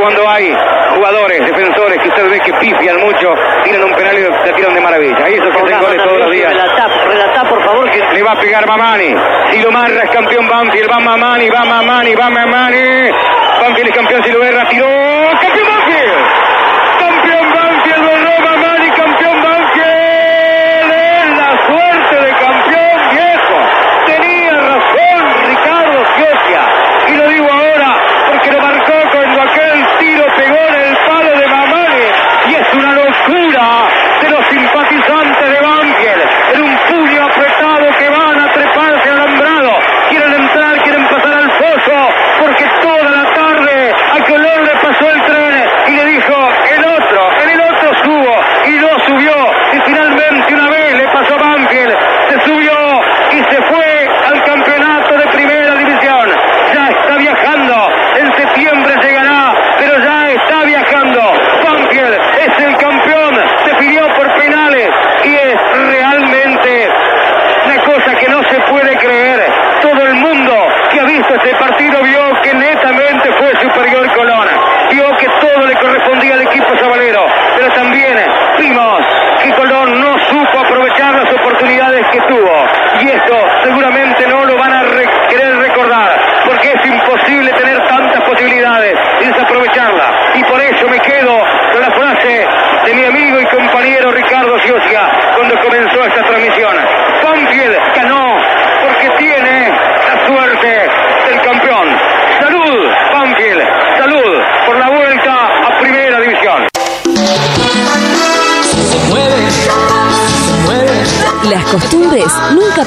Cuando hay jugadores, defensores que usted ve que pifian mucho, tiran un penal y se tiran de maravilla. Y esos que hacen goles todos los días.
Relatá, relatá, por favor, que
Le va a pegar Mamani. Si lo marra es campeón Banfield. Va Mamani, va Mamani, va Mamani. Banfield es campeón si lo erra. Tiró.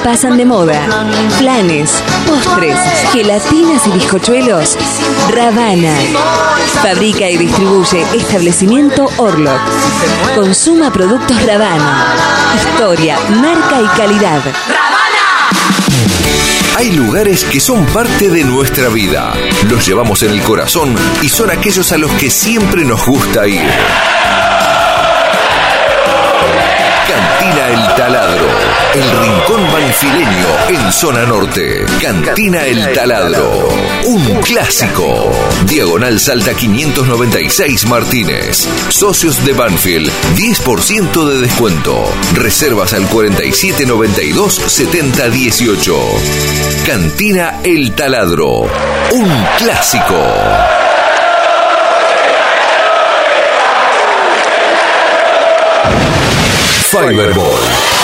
Pasan de moda. Planes, postres, gelatinas y bizcochuelos. Ravana. Fabrica y distribuye establecimiento Orlok. Consuma productos Ravana. Historia, marca y calidad.
Hay lugares que son parte de nuestra vida. Los llevamos en el corazón y son aquellos a los que siempre nos gusta ir. Banfileño en zona norte. Cantina El Taladro, un clásico. Diagonal Salta 596 Martínez. Socios de Banfield, 10% de descuento. Reservas al 4792 7018. Cantina El Taladro, un clásico. Fiberball.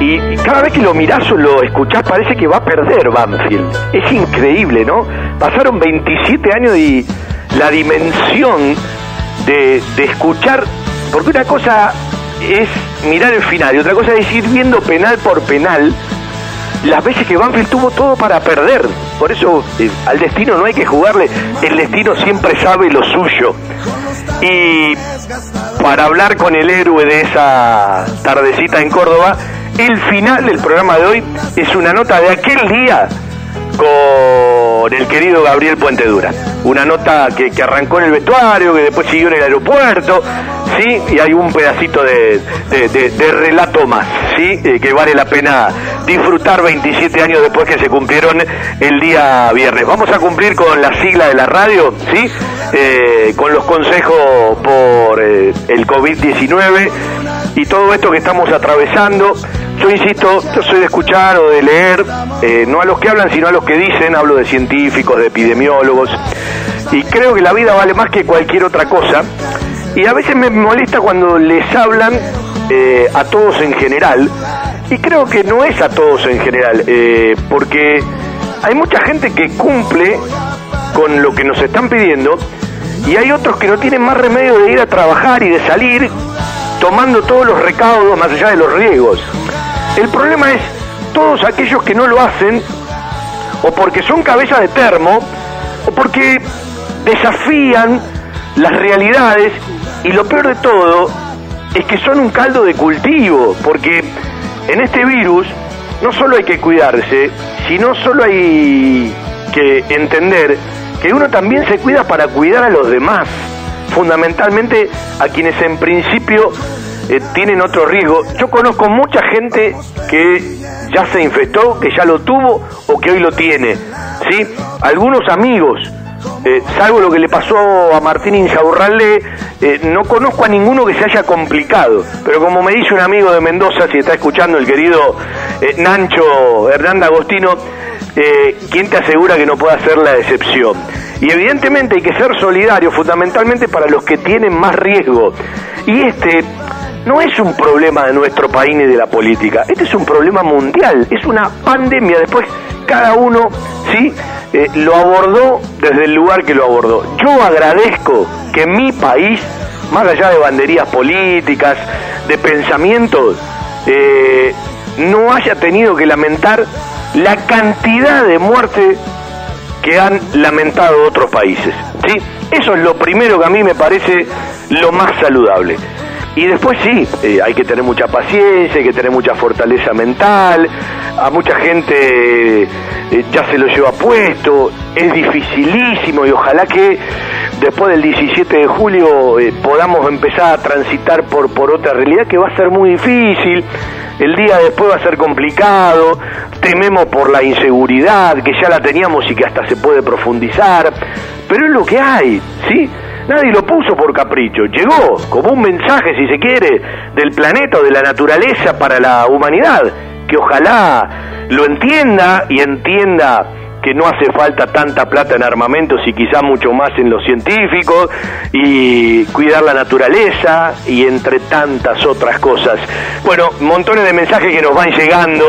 y, cada vez que lo mirás o lo escuchás parece que va a perder Banfield. Es increíble, ¿no? Pasaron 27 años y la dimensión de, de escuchar, porque una cosa es mirar el final y otra cosa es ir viendo penal por penal las veces que Banfield tuvo todo para perder. Por eso eh, al destino no hay que jugarle, el destino siempre sabe lo suyo. Y para hablar con el héroe de esa tardecita en Córdoba, el final del programa de hoy es una nota de aquel día con el querido Gabriel Puente Dura. Una nota que, que arrancó en el vestuario, que después siguió en el aeropuerto, ¿sí? Y hay un pedacito de, de- relato más, ¿sí? Eh, que vale la pena disfrutar 27 años después que se cumplieron el día viernes. Vamos a cumplir con la sigla de la radio, ¿sí? Eh, con los consejos por eh, el COVID-19 y todo esto que estamos atravesando. Yo insisto, yo soy de escuchar o de leer, eh, no a los que hablan, sino a los que dicen, hablo de científicos, de epidemiólogos, y creo que la vida vale más que cualquier otra cosa, y a veces me molesta cuando les hablan eh, a todos en general, y creo que no es a todos en general, eh, porque hay mucha gente que cumple con lo que nos están pidiendo, y hay otros que no tienen más remedio de ir a trabajar y de salir tomando todos los recaudos más allá de los riesgos. El problema es todos aquellos que no lo hacen, o porque son cabezas de termo, o porque desafían las realidades, y lo peor de todo es que son un caldo de cultivo, porque en este virus no solo hay que cuidarse, sino solo hay que entender que uno también se cuida para cuidar a los demás, fundamentalmente a quienes en principio eh, tienen otro riesgo. Yo conozco mucha gente que ya se infectó, que ya lo tuvo o que hoy lo tiene, ¿sí? Algunos amigos, eh, salvo lo que le pasó a Martín Insaurralde, eh, no conozco a ninguno que se haya complicado. Pero como me dice un amigo de Mendoza, si está escuchando el querido eh, Nancho Hernán Agostino, ¿quién te asegura que no pueda ser la excepción? Y evidentemente hay que ser solidario, fundamentalmente para los que tienen más riesgo. Y este no es un problema de nuestro país ni de la política, este es un problema mundial, es una pandemia. Después cada uno sí Eh, lo abordó desde el lugar que lo abordó. Yo agradezco que mi país, más allá de banderías políticas, de pensamientos, eh, no haya tenido que lamentar la cantidad de muertes que han lamentado otros países. ¿sí? Eso es lo primero que a mí me parece lo más saludable. Y después sí, eh, hay que tener mucha paciencia, hay que tener mucha fortaleza mental, a mucha gente eh, ya se lo lleva puesto, es dificilísimo y ojalá que después del 17 de julio eh, podamos empezar a transitar por, por otra realidad que va a ser muy difícil, el día después va a ser complicado, tememos por la inseguridad que ya la teníamos y que hasta se puede profundizar, pero es lo que hay, ¿sí? Nadie lo puso por capricho, llegó como un mensaje, si se quiere, del planeta o de la naturaleza para la humanidad, que ojalá lo entienda y entienda que no hace falta tanta plata en armamentos y quizá mucho más en los científicos y cuidar la naturaleza y entre tantas otras cosas. Bueno, montones de mensajes que nos van llegando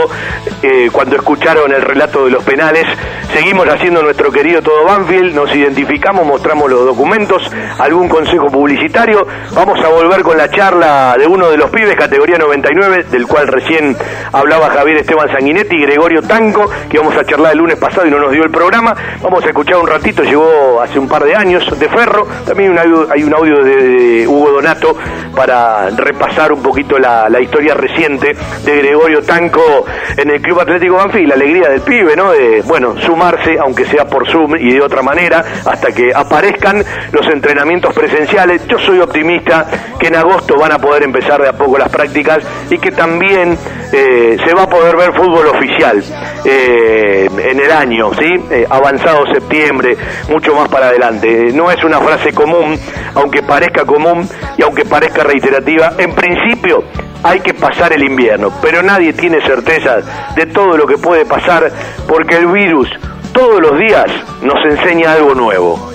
eh, cuando escucharon el relato de los penales. Seguimos haciendo nuestro querido Todo Banfield, nos identificamos, mostramos los documentos, algún consejo publicitario. Vamos a volver con la charla de uno de los pibes, categoría 99, del cual recién hablaba Javier Esteban Sanguinetti y Gregorio Tanco, que vamos a charlar el lunes pasado y no nos dio el programa. Vamos a escuchar un ratito, llegó hace un par de años de Ferro. También hay un audio de, Hugo Donato para repasar un poquito la, historia reciente de Gregorio Tanco en el Club Atlético Banfield, la alegría del pibe, ¿no? De, bueno, sumarse, aunque sea por Zoom y de otra manera, hasta que aparezcan los entrenamientos presenciales. Yo soy optimista que en agosto van a poder empezar de a poco las prácticas y que también eh, se va a poder ver fútbol oficial eh, en el año, Eh, avanzado septiembre, mucho más para adelante. No es una frase común, aunque parezca común y aunque parezca reiterativa, en principio hay que pasar el invierno, pero nadie tiene certeza de todo lo que puede pasar porque el virus todos los días nos enseña algo nuevo.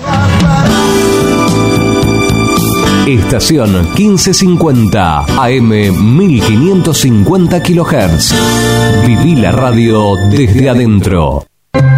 Estación 1550 AM 1550 kHz. Viví la radio desde adentro.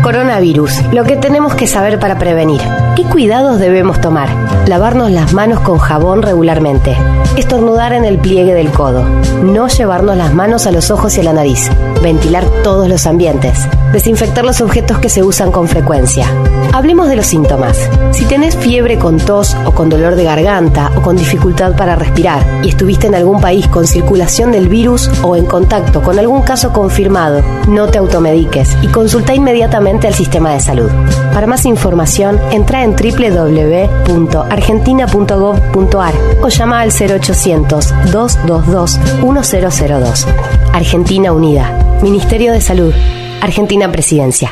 Coronavirus. Lo que tenemos que saber para prevenir. ¿Qué cuidados debemos tomar? Lavarnos las manos con jabón regularmente. Estornudar en el pliegue del codo. No llevarnos las manos a los ojos y a la nariz. Ventilar todos los ambientes. Desinfectar los objetos que se usan con frecuencia. Hablemos de los síntomas. Si tenés fiebre con tos o con dolor de garganta o con dificultad para respirar y estuviste en algún país con circulación del virus o en contacto con algún caso confirmado, no te automediques y consulta inmediatamente al sistema de salud. Para más información, entra en www.argentina.gov.ar o llama al 0800 222 1002. Argentina Unida. Ministerio de Salud. Argentina Presidencia.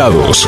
grados.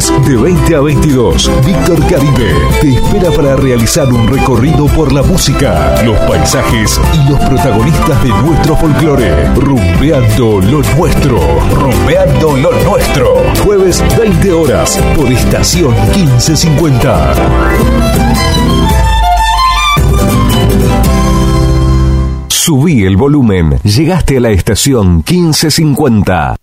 De 20 a 22, Víctor Caribe te espera para realizar un recorrido por la música, los paisajes y los protagonistas de nuestro folclore. Rumbeando lo nuestro, rumbeando lo nuestro. Jueves 20 horas por estación 1550. Subí el volumen. Llegaste a la estación 1550.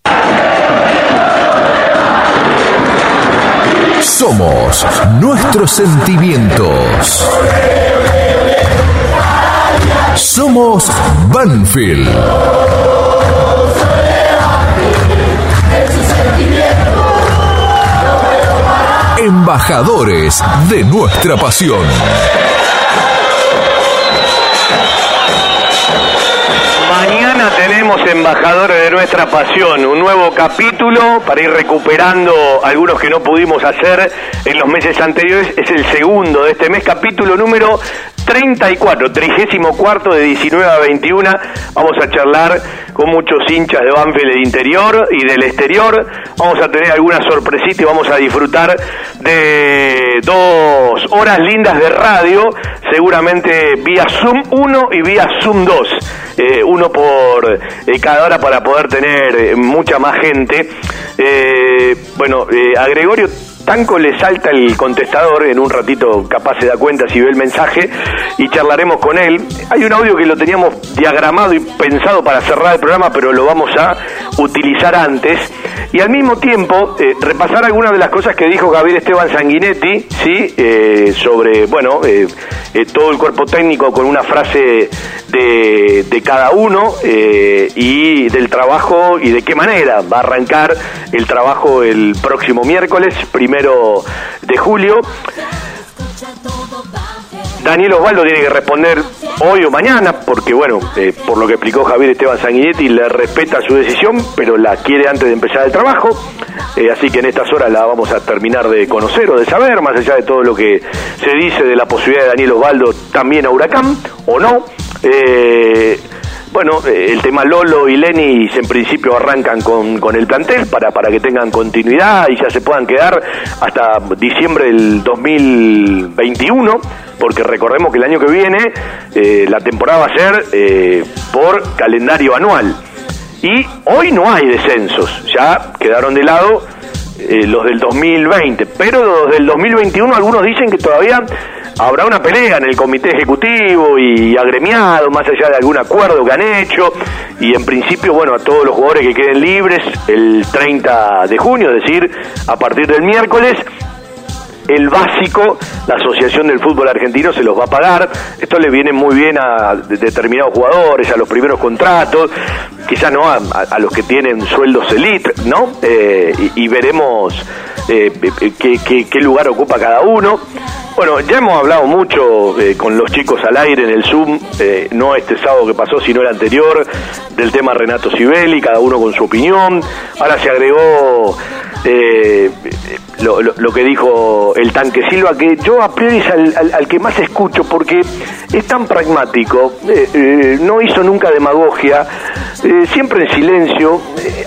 Somos nuestros sentimientos. Somos Banfield. Embajadores de nuestra pasión.
Mañana tenemos embajadores de nuestra pasión, un nuevo capítulo para ir recuperando algunos que no pudimos hacer en los meses anteriores. Es el segundo de este mes, capítulo número 34, 34 de 19 a 21. Vamos a charlar con muchos hinchas de Banfield del interior y del exterior. Vamos a tener alguna sorpresita y vamos a disfrutar de dos horas lindas de radio, seguramente vía Zoom 1 y vía Zoom 2. Eh, uno por eh, cada hora para poder tener mucha más gente. Eh, bueno, a Gregorio Tanco le salta el contestador, en un ratito capaz se da cuenta si ve el mensaje y charlaremos con él. Hay un audio que lo teníamos diagramado y pensado para cerrar el programa, pero lo vamos a utilizar antes. Y al mismo tiempo, eh, repasar algunas de las cosas que dijo Gabriel Esteban Sanguinetti, ¿sí? Eh, sobre, bueno, eh, todo el cuerpo técnico con una frase de, de cada uno y del trabajo y de qué manera va a arrancar el trabajo el próximo miércoles, primero de julio. Daniel Osvaldo tiene que responder hoy o mañana, porque bueno, eh, por lo que explicó Javier Esteban Sanguinetti, le respeta su decisión, pero la quiere antes de empezar el trabajo, Eh, así que en estas horas la vamos a terminar de conocer o de saber, más allá de todo lo que se dice de la posibilidad de Daniel Osvaldo también a Huracán, o no. Eh, bueno, eh, el tema Lolo y Lenis en principio arrancan con, con el plantel para, para que tengan continuidad y ya se puedan quedar hasta diciembre del 2021, porque recordemos que el año que viene eh, la temporada va a ser eh, por calendario anual. Y hoy no hay descensos, ya quedaron de lado eh, los del 2020, pero los del 2021 algunos dicen que todavía habrá una pelea en el comité ejecutivo y agremiado, más allá de algún acuerdo que han hecho, y en principio, bueno, a todos los jugadores que queden libres el 30 de junio, es decir, a partir del miércoles, el básico, la Asociación del Fútbol Argentino se los va a pagar. Esto le viene muy bien a de- determinados jugadores, a los primeros contratos, quizás no a, los que tienen sueldos elite, ¿no? Eh, y, veremos eh, eh, qué, lugar ocupa cada uno. Bueno, ya hemos hablado mucho con los chicos al aire en el Zoom, no este sábado que pasó, sino el anterior, del tema Renato Sibeli, cada uno con su opinión. Ahora se agregó eh, lo, que dijo el tanque Silva, que yo a priori es al, que más escucho porque es tan pragmático, eh, eh, no hizo nunca demagogia, siempre en silencio,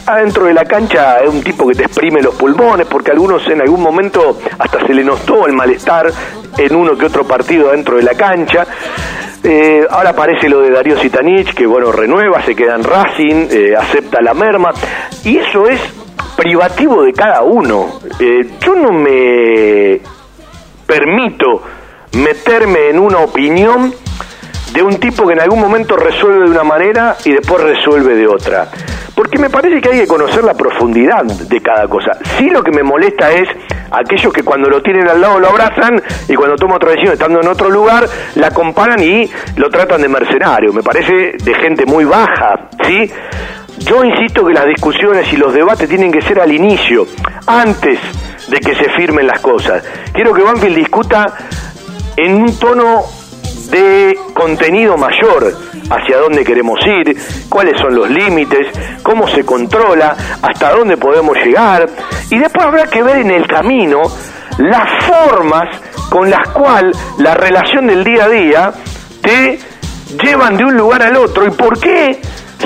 adentro de la cancha es un tipo que te exprime los pulmones, porque algunos en algún momento hasta se le notó el malestar en uno que otro partido dentro de la cancha. Ahora aparece lo de Darío Sitanich, que bueno, renueva, se queda en Racing, acepta la merma, y eso es privativo de cada uno. Eh, yo no me permito meterme en una opinión de un tipo que en algún momento resuelve de una manera y después resuelve de otra. Porque me parece que hay que conocer la profundidad de cada cosa. Sí lo que me molesta es aquellos que cuando lo tienen al lado lo abrazan y cuando toma otra decisión estando en otro lugar la comparan y lo tratan de mercenario. Me parece de gente muy baja, ¿sí? Yo insisto que las discusiones y los debates tienen que ser al inicio, antes de que se firmen las cosas. Quiero que Banfield discuta en un tono de contenido mayor hacia dónde queremos ir, cuáles son los límites, cómo se controla, hasta dónde podemos llegar y después habrá que ver en el camino las formas con las cuales la relación del día a día te llevan de un lugar al otro y por qué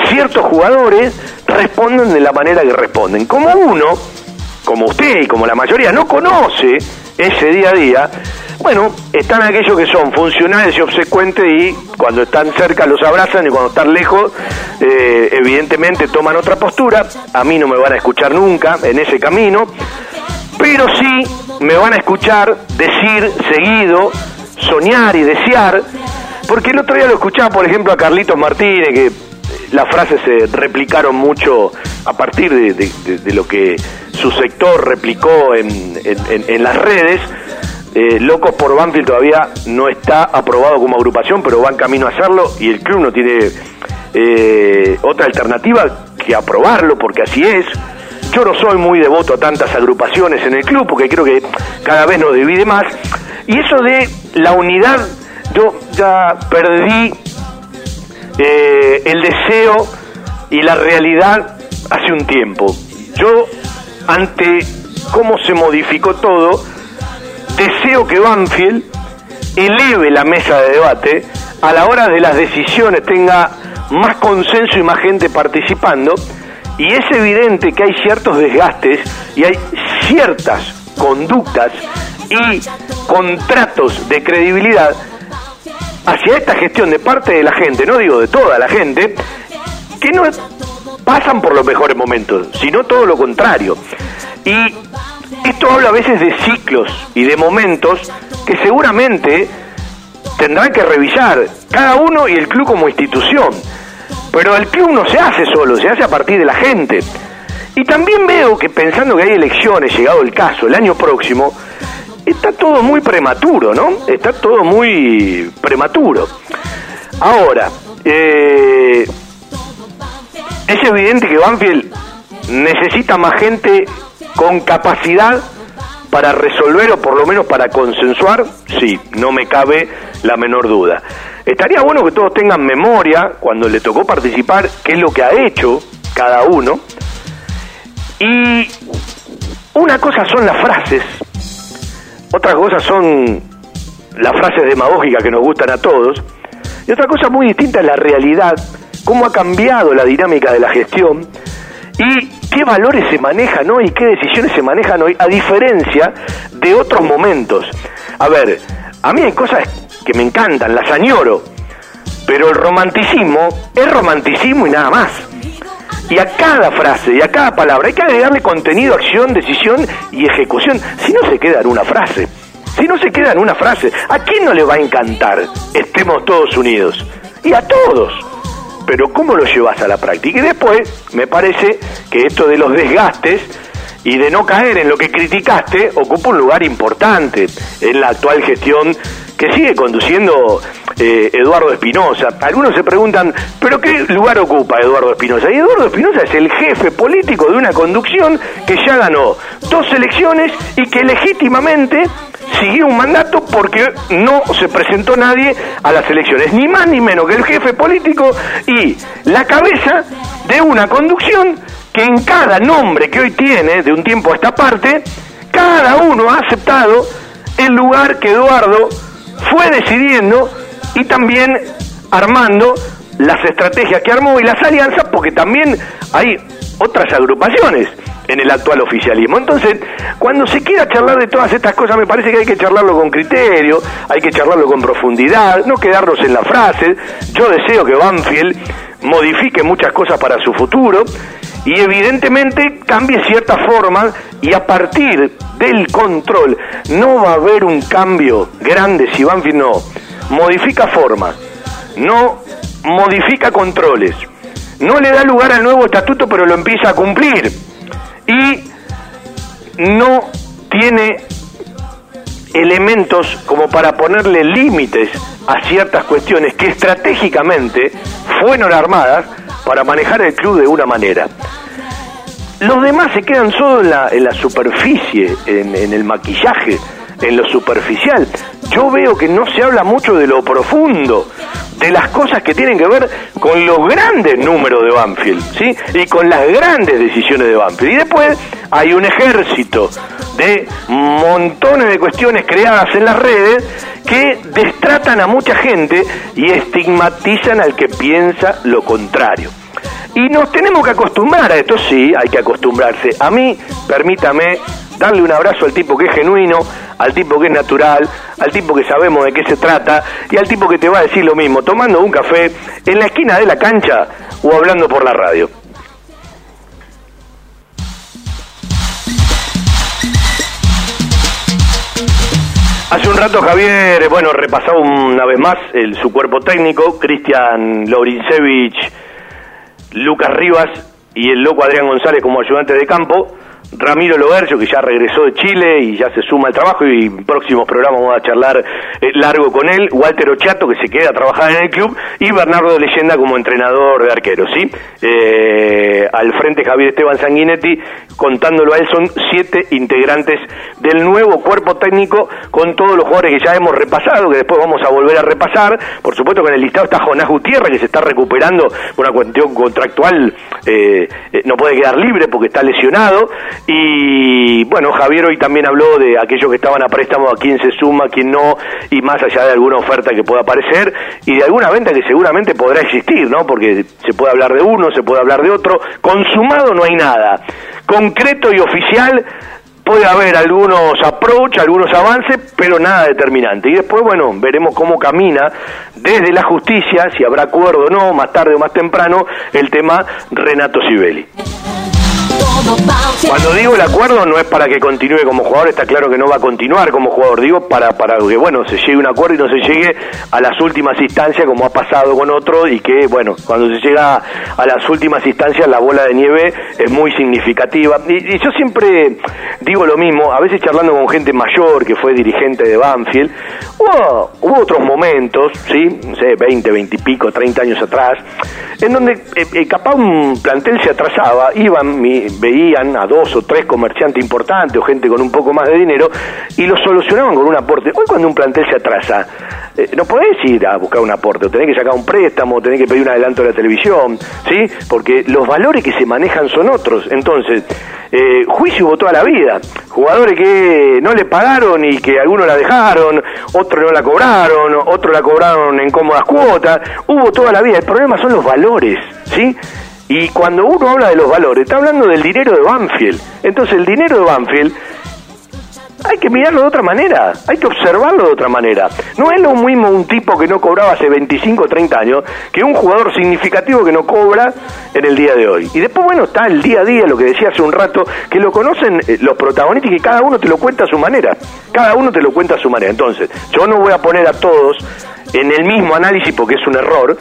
ciertos jugadores responden de la manera que responden. Como uno, como usted y como la mayoría, no conoce ese día a día, bueno, están aquellos que son funcionales y obsecuentes y cuando están cerca los abrazan y cuando están lejos, eh, evidentemente toman otra postura. A mí no me van a escuchar nunca en ese camino, pero sí me van a escuchar decir seguido, soñar y desear, porque el otro día lo escuchaba, por ejemplo, a Carlitos Martínez, que las frases se replicaron mucho a partir de, lo que su sector replicó en, las redes eh, Locos por Banfield todavía no está aprobado como agrupación, pero va en camino a hacerlo y el club no tiene eh, otra alternativa que aprobarlo, porque así es. Yo no soy muy devoto a tantas agrupaciones en el club, porque creo que cada vez nos divide más. Y eso de la unidad, yo ya perdí eh, el deseo y la realidad hace un tiempo. Yo, ante cómo se modificó todo, deseo que Banfield eleve la mesa de debate, a la hora de las decisiones tenga más consenso y más gente participando, y es evidente que hay ciertos desgastes y hay ciertas conductas y contratos de credibilidad hacia esta gestión de parte de la gente, no digo de toda la gente, que no pasan por los mejores momentos, sino todo lo contrario. Y esto habla a veces de ciclos y de momentos que seguramente tendrán que revisar cada uno y el club como institución. Pero el club no se hace solo, se hace a partir de la gente. Y también veo que pensando que hay elecciones, llegado el caso, el año próximo, está todo muy prematuro, ¿no? Está todo muy prematuro. Ahora, eh, es evidente que Banfield necesita más gente con capacidad para resolver o por lo menos para consensuar, sí, no me cabe la menor duda. Estaría bueno que todos tengan memoria cuando le tocó participar, qué es lo que ha hecho cada uno. Y una cosa son las frases, otra cosa son las frases demagógicas que nos gustan a todos, y otra cosa muy distinta es la realidad, cómo ha cambiado la dinámica de la gestión y qué valores se manejan hoy, qué decisiones se manejan hoy, a diferencia de otros momentos. A ver, a mí hay cosas que me encantan, las añoro, pero el romanticismo es romanticismo y nada más. Y a cada frase y a cada palabra hay que agregarle contenido, acción, decisión y ejecución. Si no se queda en una frase, si no se queda en una frase, ¿a quién no le va a encantar estemos todos unidos? Y a todos pero ¿cómo lo llevas a la práctica? Y después, me parece que esto de los desgastes y de no caer en lo que criticaste ocupa un lugar importante en la actual gestión que sigue conduciendo eh, Eduardo Espinosa. Algunos se preguntan, ¿pero qué lugar ocupa Eduardo Espinosa? Y Eduardo Espinosa es el jefe político de una conducción que ya ganó dos elecciones y que legítimamente siguió un mandato porque no se presentó nadie a las elecciones, ni más ni menos que el jefe político y la cabeza de una conducción que en cada nombre que hoy tiene, de un tiempo a esta parte, cada uno ha aceptado el lugar que Eduardo fue decidiendo y también armando las estrategias que armó y las alianzas, porque también hay otras agrupaciones en el actual oficialismo. Entonces, cuando se quiera charlar de todas estas cosas, me parece que hay que charlarlo con criterio, hay que charlarlo con profundidad, no quedarnos en las frases. Yo deseo que Banfield modifique muchas cosas para su futuro y evidentemente cambie cierta forma y a partir del control no va a haber un cambio grande si Banfield no modifica forma, no modifica controles, no le da lugar al nuevo estatuto pero lo empieza a cumplir. Y no tiene elementos como para ponerle límites a ciertas cuestiones que estratégicamente fueron armadas para manejar el club de una manera. Los demás se quedan solo en la, en la superficie, en, en el maquillaje, en lo superficial. Yo veo que no se habla mucho de lo profundo, de las cosas que tienen que ver con los grandes números de Banfield, ¿sí? Y con las grandes decisiones de Banfield. Y después hay un ejército de montones de cuestiones creadas en las redes que destratan a mucha gente y estigmatizan al que piensa lo contrario. Y nos tenemos que acostumbrar a esto, sí, hay que acostumbrarse. A mí, permítame darle un abrazo al tipo que es genuino, al tipo que es natural, al tipo que sabemos de qué se trata y al tipo que te va a decir lo mismo, tomando un café en la esquina de la cancha o hablando por la radio. Hace un rato Javier, bueno, repasaba una vez más el, su cuerpo técnico, Cristian Lorincevich, Lucas Rivas y el loco Adrián González como ayudante de campo. Ramiro Lobercio, que ya regresó de Chile y ya se suma al trabajo y en próximos programas vamos a charlar eh, largo con él, Walter Ochato, que se queda a trabajar en el club, y Bernardo Leyenda como entrenador de arqueros, ¿sí? Eh, al frente Javier Esteban Sanguinetti, contándolo a él, son siete integrantes del nuevo cuerpo técnico con todos los jugadores que ya hemos repasado, que después vamos a volver a repasar. Por supuesto que en el listado está Jonás Gutiérrez, que se está recuperando una cuestión contractual, eh, eh, no puede quedar libre porque está lesionado. Y bueno, Javier hoy también habló de aquellos que estaban a préstamo, a quién se suma, a quién no, y más allá de alguna oferta que pueda aparecer, y de alguna venta que seguramente podrá existir, ¿no? Porque se puede hablar de uno, se puede hablar de otro. Consumado no hay nada. Concreto y oficial puede haber algunos approach, algunos avances, pero nada determinante. Y después, bueno, veremos cómo camina desde la justicia, si habrá acuerdo o no, más tarde o más temprano, el tema Renato Sibeli. Cuando digo el acuerdo no es para que continúe como jugador, está claro que no va a continuar como jugador, digo para, para que bueno, se llegue un acuerdo y no se llegue a las últimas instancias como ha pasado con otro y que bueno, cuando se llega a las últimas instancias la bola de nieve es muy significativa. Y, yo siempre digo lo mismo, a veces charlando con gente mayor que fue dirigente de Banfield, hubo, hubo otros momentos, ¿sí? No sé, 20, 20 y pico, 30 años atrás, en donde eh, eh, capaz un plantel se atrasaba, iban, mi, veían a dos o tres comerciantes importantes o gente con un poco más de dinero y lo solucionaban con un aporte. Hoy cuando un plantel se atrasa, eh, no podés ir a buscar un aporte, o tenés que sacar un préstamo, o tenés que pedir un adelanto de la televisión, ¿sí? Porque los valores que se manejan son otros. Entonces, eh, juicio hubo toda la vida. Jugadores que no le pagaron y que algunos la dejaron, otros no la cobraron, otros la cobraron en cómodas cuotas. Hubo toda la vida. El problema son los valores, ¿sí? Y cuando uno habla de los valores, está hablando del dinero de Banfield. Entonces, el dinero de Banfield hay que mirarlo de otra manera, hay que observarlo de otra manera. No es lo mismo un tipo que no cobraba hace 25 o 30 años que un jugador significativo que no cobra en el día de hoy. Y después, bueno, está el día a día, lo que decía hace un rato, que lo conocen eh, los protagonistas y que cada uno te lo cuenta a su manera. Cada uno te lo cuenta a su manera. Entonces, yo no voy a poner a todos en el mismo análisis porque es un error.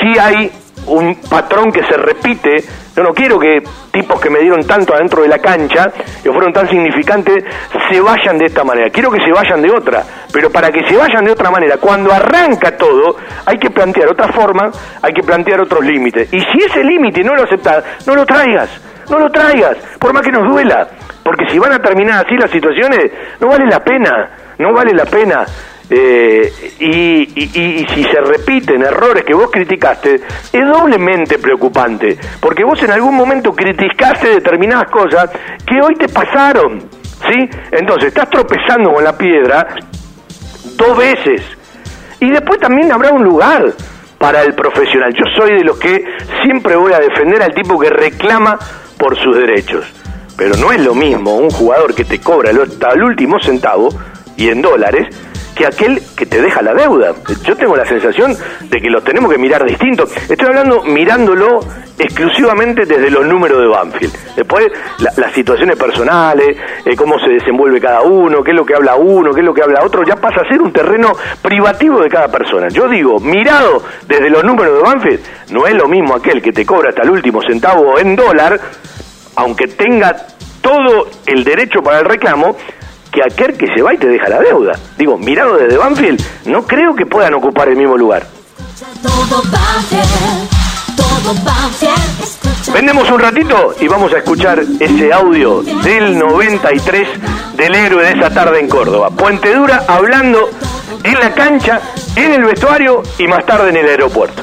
Si hay un patrón que se repite. Yo no quiero que tipos que me dieron tanto adentro de la cancha, que fueron tan significantes, se vayan de esta manera. Quiero que se vayan de otra. Pero para que se vayan de otra manera, cuando arranca todo, hay que plantear otra forma, hay que plantear otros límites. Y si ese límite no lo aceptas, no lo traigas. No lo traigas, por más que nos duela. Porque si van a terminar así las situaciones, no vale la pena. No vale la pena. Eh, y, y, si se repiten errores que vos criticaste, es doblemente preocupante, porque vos en algún momento criticaste determinadas cosas que hoy te pasaron, ¿sí? Entonces, estás tropezando con la piedra dos veces. Y después también habrá un lugar para el profesional. Yo soy de los que siempre voy a defender al tipo que reclama por sus derechos. Pero no es lo mismo un jugador que te cobra hasta el último centavo y en dólares que aquel que te deja la deuda. Yo tengo la sensación de que los tenemos que mirar distinto. Estoy hablando mirándolo exclusivamente desde los números de Banfield. Después, las situaciones personales, eh, cómo se desenvuelve cada uno, qué es lo que habla uno, qué es lo que habla otro, ya pasa a ser un terreno privativo de cada persona. Yo digo, mirado desde los números de Banfield, no es lo mismo aquel que te cobra hasta el último centavo en dólar, aunque tenga todo el derecho para el reclamo, que aquel que se va y te deja la deuda. Digo, mirado desde Banfield, no creo que puedan ocupar el mismo lugar. Vendemos un ratito y vamos a escuchar ese audio del 93 del héroe de esa tarde en Córdoba. Puente Dura hablando en la cancha, en el vestuario y más tarde en el aeropuerto.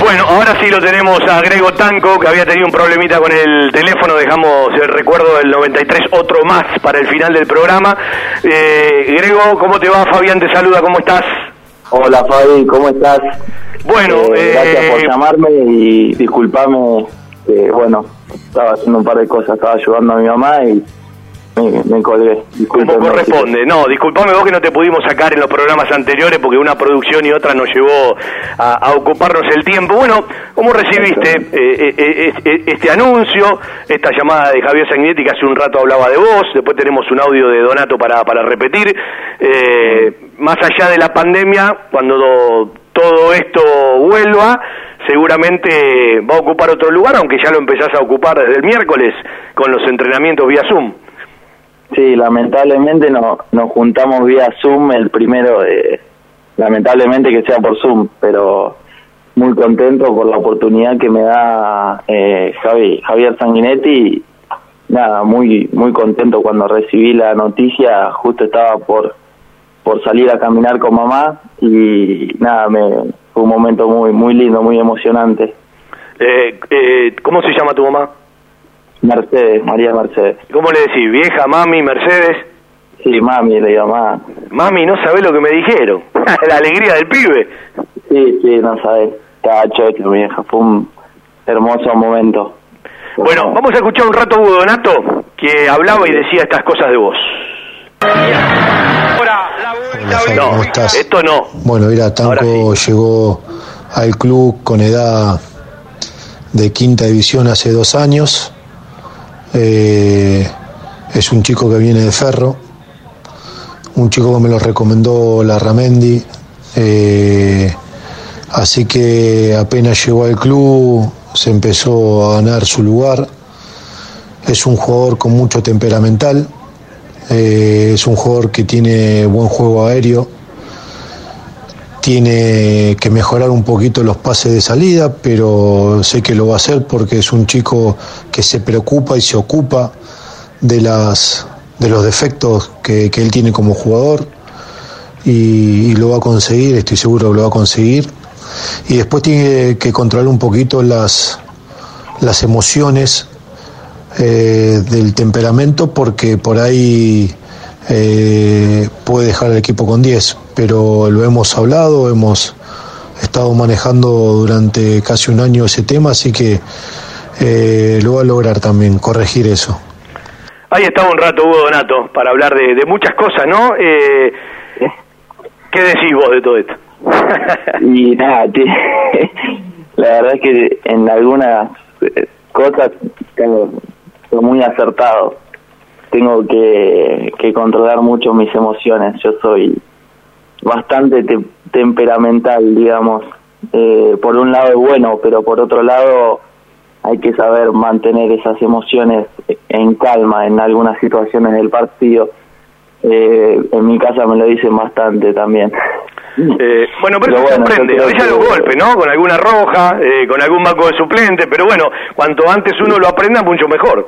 Bueno, ahora sí lo tenemos a Grego Tanco, que había tenido un problemita con el teléfono. Dejamos el recuerdo del 93, otro más para el final del programa. Eh, Grego, ¿cómo te va? Fabián te saluda, ¿cómo estás?
Hola Fabi, ¿cómo estás?
Bueno,
Eh, gracias
eh,
por llamarme y disculpame, bueno, estaba haciendo un par de cosas, estaba ayudando a mi mamá y me, me colgué.
Corresponde. No, disculpame vos que no te pudimos sacar en los programas anteriores porque una producción y otra nos llevó a, a ocuparnos el tiempo. Bueno, ¿cómo recibiste eh, eh, eh, eh, este anuncio, esta llamada de Javier Sanguinetti que hace un rato hablaba de vos? Después tenemos un audio de Donato para, para repetir. Eh, más allá de la pandemia, cuando do- todo esto vuelva, seguramente va a ocupar otro lugar, aunque ya lo empezás a ocupar desde el miércoles con los entrenamientos vía Zoom.
Sí, lamentablemente no, nos juntamos vía Zoom, el primero, de, lamentablemente que sea por Zoom, pero muy contento por la oportunidad que me da eh, Javi, Javier Sanguinetti. Nada, muy muy contento cuando recibí la noticia, justo estaba por por salir a caminar con mamá y nada, me, fue un momento muy muy lindo, muy emocionante.
Eh, eh, ¿Cómo se llama tu mamá?
Mercedes, María Mercedes.
¿Cómo le decís? ¿Vieja, mami, Mercedes?
Sí, mami, le llamaba.
Mami, no sabés lo que me dijeron. la alegría del pibe.
Sí, sí, no sabes. Estaba chocho, mi vieja. Fue un hermoso momento.
Bueno, vamos a escuchar un rato a Hugo Donato, que hablaba y decía estas cosas de vos.
Hola, ¿cómo estás?
Esto no.
Bueno, mira, Tanco llegó al club con edad de quinta división hace dos años. Eh, es un chico que viene de Ferro, un chico que me lo recomendó la Ramendi. eh, así que apenas llegó al club se empezó a ganar su lugar. Es un jugador con mucho temperamental. Eh, es un jugador que tiene buen juego aéreo, tiene que mejorar un poquito los pases de salida, pero sé que lo va a hacer porque es un chico que se preocupa y se ocupa de las de los defectos que, que él tiene como jugador y, lo va a conseguir, estoy seguro que lo va a conseguir. Y después tiene que controlar un poquito las, las emociones eh, del temperamento porque por ahí eh, puede dejar al equipo con 10, pero lo hemos hablado, hemos estado manejando durante casi un año ese tema, así que eh, lo va a lograr también, corregir eso.
Ahí estaba un rato Hugo Donato para hablar de, de muchas cosas, ¿no? Eh, ¿Qué decís vos de todo esto?
Y nada, la verdad es que en algunas eh, cosas tengo, soy muy acertado. Tengo que, que controlar mucho mis emociones. Yo soy bastante te- temperamental, digamos. Eh, por un lado es bueno, pero por otro lado hay que saber mantener esas emociones en calma en algunas situaciones del partido. Eh, en mi casa me lo dicen bastante también.
Eh, bueno, pero,
Pero
eso
bueno,
sorprende. A
creo
veces
que-
los golpes, ¿no? Con alguna roja, eh, con algún banco de suplente, pero bueno, cuanto antes uno lo aprenda, mucho mejor.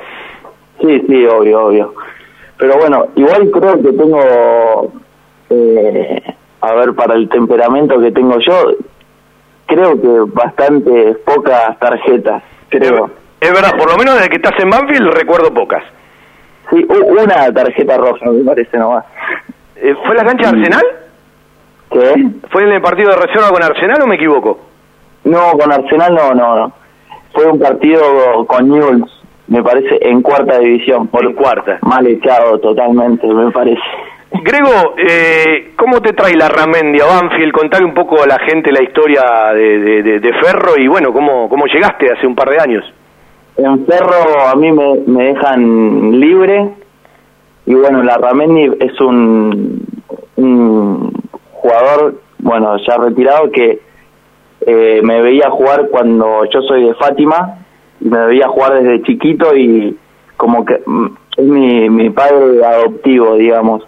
Sí, sí, obvio, obvio. Pero bueno, igual creo que tengo, eh, a ver, para el temperamento que tengo yo, creo que bastante pocas tarjetas, creo.
Es verdad, por lo menos desde que estás en Banfield recuerdo pocas.
Sí, una tarjeta roja, me parece nomás.
Eh, ¿Fue la cancha de Arsenal?
¿Qué?
¿Fue en el partido de reserva con Arsenal o me equivoco?
No, con Arsenal no, no, no. Fue un partido con Newell's, me parece, en cuarta división. Por
En cuarta.
Mal echado totalmente, me parece.
Grego, eh, ¿cómo te trae la Ramendi a Banfield? Contale un poco a la gente la historia de, de- de- de Ferro y bueno, ¿cómo, cómo llegaste hace un par de años.
En Ferro a mí me, me dejan libre y bueno, la Ramendi es un, un jugador, bueno, ya retirado que eh, me veía jugar cuando yo soy de Fátima me veía jugar desde chiquito y como que mm, es mi, mi padre adoptivo, digamos,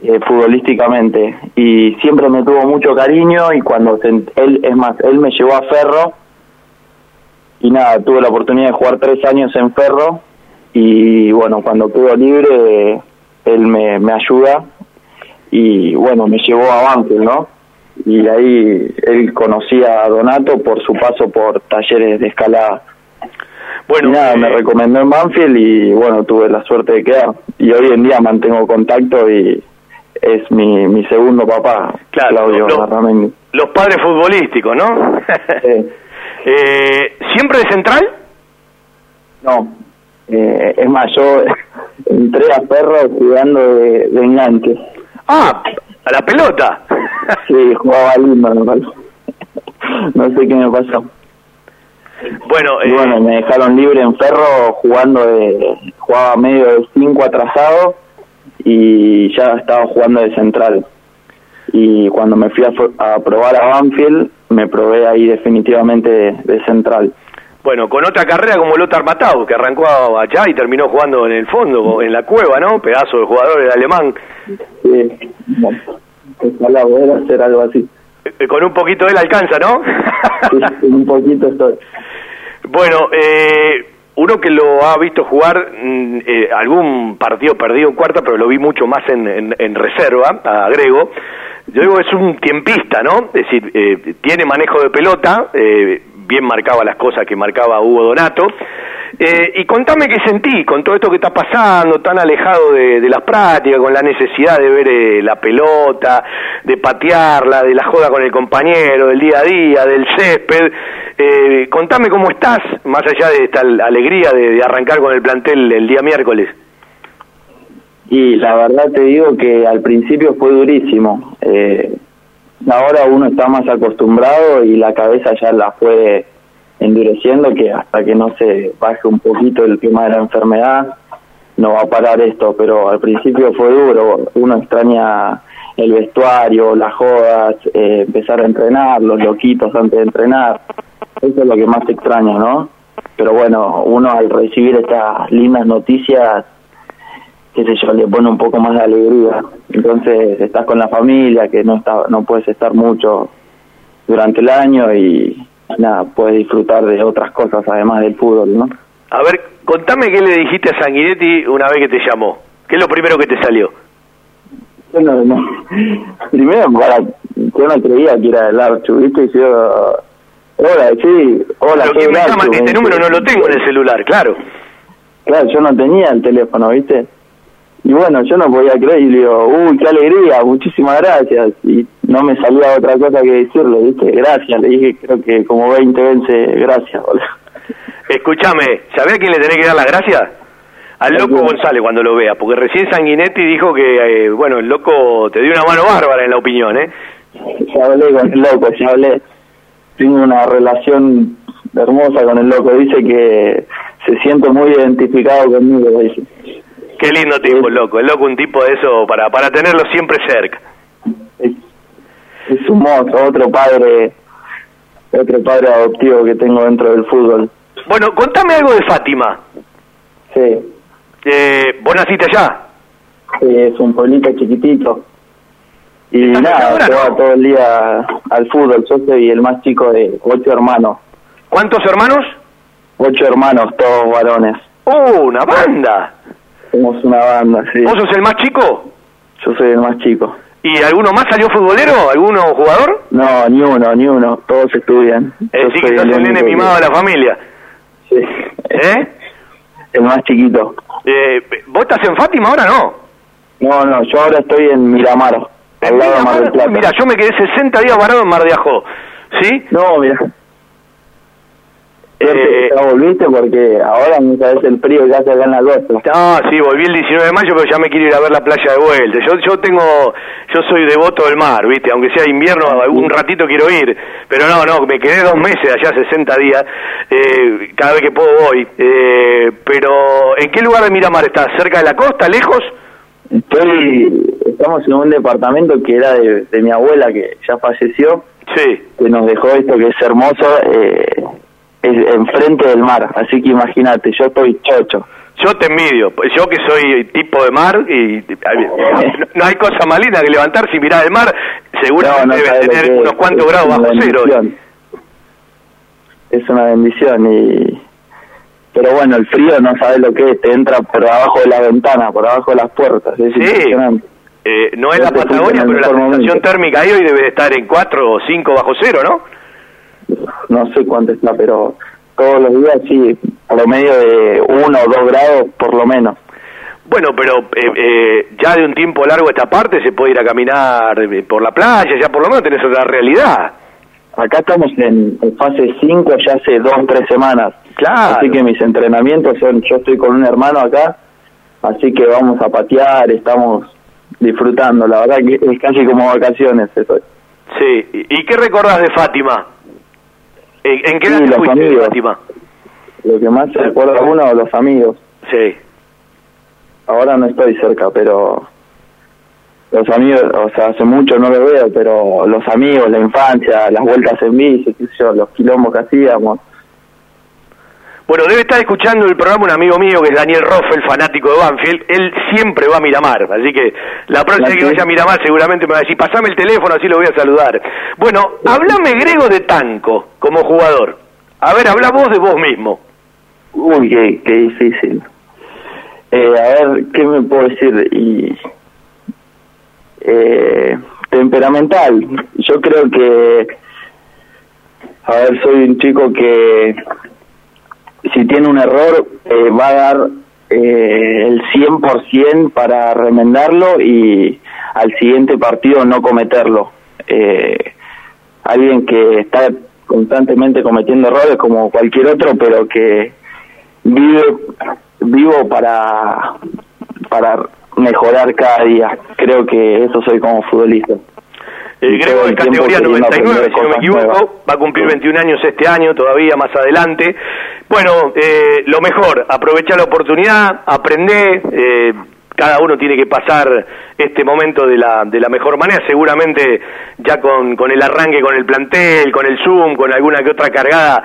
eh, futbolísticamente y siempre me tuvo mucho cariño y cuando él, es más, él me llevó a Ferro y nada, tuve la oportunidad de jugar tres años en Ferro y bueno, cuando quedo libre él me, me ayuda y bueno, me llevó a Banfield, ¿no? Y ahí él conocía a Donato por su paso por talleres de escalada.
Bueno,
nada, me
eh,
recomendó en Banfield y bueno, tuve la suerte de quedar. Y hoy en día mantengo contacto y es mi, mi segundo papá, Claudio
lo-. Los padres futbolísticos, ¿no? Eh, ¿Siempre de central?
No, eh, es más, yo entré a Ferro jugando de, de enganche.
Ah, a la pelota.
Sí, jugaba lindo, parece. No sé qué me pasó.
Bueno,
Y bueno, me dejaron libre en Ferro jugando de... Jugaba medio de cinco atrasado y ya estaba jugando de central. Y cuando me fui a, probar a Banfield, me probé ahí definitivamente de, de central.
Bueno, con otra carrera como Lothar Matau, que arrancó allá y terminó jugando en el fondo, en la cueva, ¿no? Pedazo de jugador el alemán.
Sí, ojalá poder hacer algo así.
Eh, Con un poquito él alcanza, ¿no?
Sí, un poquito estoy.
Bueno, eh, uno que lo ha visto jugar mm, eh, algún partido perdido en cuarta, pero lo vi mucho más en, en- en reserva, a Grego. Yo digo, es un tiempista, ¿no? Es decir, eh, tiene manejo de pelota, eh, bien marcaba las cosas que marcaba Hugo Donato. Eh, y contame qué sentí con todo esto que está pasando, tan alejado de, las prácticas, con la necesidad de ver eh, la pelota, de patearla, de la joda con el compañero, del día a día, del césped. Eh, contame cómo estás, más allá de esta alegría de, de arrancar con el plantel el día miércoles.
Y la verdad te digo que al principio fue durísimo. Eh, ahora uno está más acostumbrado y la cabeza ya la fue endureciendo que hasta que no se baje un poquito el tema de la enfermedad no va a parar esto, pero al principio fue duro. Uno extraña el vestuario, las jodas, eh, empezar a entrenar, los loquitos antes de entrenar. Eso es lo que más extraña, ¿no? Pero bueno, uno al recibir estas lindas noticias qué sé yo, le pone un poco más de alegría. Entonces estás con la familia, que no está, no puedes estar mucho durante el año y nada, puedes disfrutar de otras cosas además del fútbol, ¿no?
A ver, contame qué le dijiste a Sanguinetti una vez que te llamó. ¿Qué es lo primero que te salió?
Yo no, no. Primero, para, yo no creía que era el Archu, ¿viste? Y yo, hola, sí, hola,
Pero
soy
¿quién me
el
llama?
Archu,
Este
me
número no lo tengo en el celular, claro.
Claro, yo no tenía el teléfono, ¿viste? Y bueno, yo no podía creer y le digo, uy, qué alegría, muchísimas gracias. Y no me salía otra cosa que decirle, ¿viste? Gracias, le dije, creo que como 20 veces, gracias, boludo.
Escúchame, ¿sabés a quién le tenés que dar las gracias? Al loco González cuando lo vea, porque recién Sanguinetti dijo que, eh, bueno, el loco te dio una mano bárbara en la opinión, ¿eh?
Ya hablé con el loco, ya hablé. Tengo una relación hermosa con el loco, dice que se siente muy identificado conmigo, dice.
Qué lindo tipo, loco. El loco un tipo de eso para, para tenerlo siempre cerca.
Es un mozo, otro padre, otro padre adoptivo que tengo dentro del fútbol.
Bueno, contame algo de Fátima.
Sí,
Eh, ¿Vos naciste allá?
sí, es un pueblito chiquitito. Y nada, se va todo el día al fútbol. Yo soy el más chico de ocho hermanos.
¿Cuántos hermanos?
Ocho hermanos, todos varones.
¡Oh, una banda!
Somos una banda, sí.
¿Vos sos el más chico?
Yo soy el más chico.
¿Y alguno más salió futbolero? ¿Alguno jugador?
No, ni uno, ni uno. Todos estudian. Yo
sí que sos el nene mimado de la familia.
Sí.
¿Eh?
El más chiquito.
Eh, ¿Vos estás en Fátima ahora no?
No, no, yo ahora estoy en Miramar, al lado de Mar del Plata.
Mira, yo me quedé 60 días varado en Mar de Ajó. ¿Sí?
No, mira. Eh, ¿Ya volviste? Porque ahora no sabes el frío que hace acá en la costa.
No, sí, volví el 19 de mayo, pero ya me quiero ir a ver la playa de vuelta. Yo, yo tengo, yo soy devoto del mar, ¿viste? Aunque sea invierno, algún ratito quiero ir. Pero no, no, me quedé dos meses allá, 60 días. Eh, cada vez que puedo voy. Eh, pero, ¿en qué lugar de Miramar estás? ¿Cerca de la costa, lejos?
Estoy, estamos en un departamento que era de, de mi abuela que ya falleció.
Sí.
Que nos dejó esto que es hermoso. Eh, enfrente del mar, así que imagínate, yo estoy chocho.
Yo te envidio, yo que soy tipo de mar y no, hay cosa más linda que levantarse y mirar el mar, seguramente
No, no
debe tener
que
unos cuantos grados bajo cero.
Es una bendición y pero bueno, el frío no sabes lo que es, te entra por abajo de la ventana, por abajo de las puertas, es
Sí.
impresionante.
Eh, no es la Patagonia, pero la sensación
momento.
térmica ahí hoy debe de estar en 4 o 5 bajo cero, ¿no?
No sé cuánto está, pero todos los días sí, promedio de uno o dos grados por lo menos.
Bueno, pero eh, eh, ya de un tiempo largo esta parte se puede ir a caminar eh, por la playa, ya por lo menos tenés otra realidad.
Acá estamos en, en fase 5 ya hace dos, tres semanas.
Claro.
Así que mis entrenamientos son, yo estoy con un hermano acá, así que vamos a patear, estamos disfrutando, la verdad que es casi como vacaciones esto.
Sí. ¿Y y qué recordás de Fátima? ¿En, en qué
Sí,
edad te
los
fuiste de
amigos.
Fátima?
Lo que más se recuerda a uno, los amigos.
Sí.
Ahora no estoy cerca, pero los amigos, o sea, hace mucho no los veo, pero los amigos, la infancia, las vueltas en bici, los quilombos que hacíamos.
Bueno, debe estar escuchando el programa un amigo mío que es Daniel Roffel, fanático de Banfield. Él siempre va a Miramar, así que la próxima que vaya a Miramar seguramente me va a decir, pasame el teléfono, así lo voy a saludar. Bueno, hablame Grego de Tanco como jugador. A ver, habla vos de vos mismo.
Uy, qué, qué difícil. Eh, a ver, ¿qué me puedo decir? Y eh, temperamental. Yo creo que, a ver, soy un chico que si tiene un error eh, va a dar eh, el 100% para remendarlo y al siguiente partido no cometerlo. Eh, alguien que está constantemente cometiendo errores como cualquier otro, pero que vive vivo para para mejorar cada día. Creo que eso soy como futbolista.
El Grego de categoría
queriendo
99,
aprender
si no me equivoco,
nuevas.
va a cumplir 21 años este año, todavía más adelante. Bueno, eh, lo mejor, aprovechar la oportunidad, aprender, eh, cada uno tiene que pasar este momento de la, de la mejor manera, seguramente ya con, con el arranque, con el plantel, con el Zoom, con alguna que otra cargada,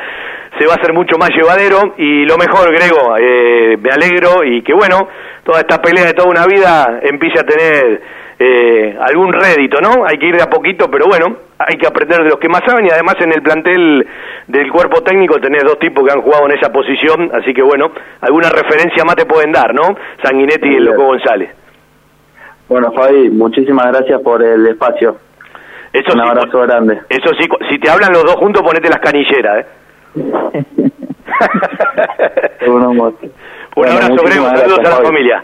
se va a hacer mucho más llevadero y lo mejor, Grego, eh, me alegro y que bueno, toda esta pelea de toda una vida empiece a tener eh, algún rédito, ¿no? Hay que ir de a poquito, pero bueno, hay que aprender de los que más saben y además en el plantel del cuerpo técnico tenés dos tipos que han jugado en esa posición, así que bueno, alguna referencia más te pueden dar, ¿no? Sanguinetti y el Loco González.
Bueno, Fabi, muchísimas gracias por el espacio.
Eso
Un
sí,
abrazo grande.
Eso sí, si te hablan los dos juntos, ponete las canilleras, ¿eh?
Un
Un abrazo, Grego, saludos a la familia.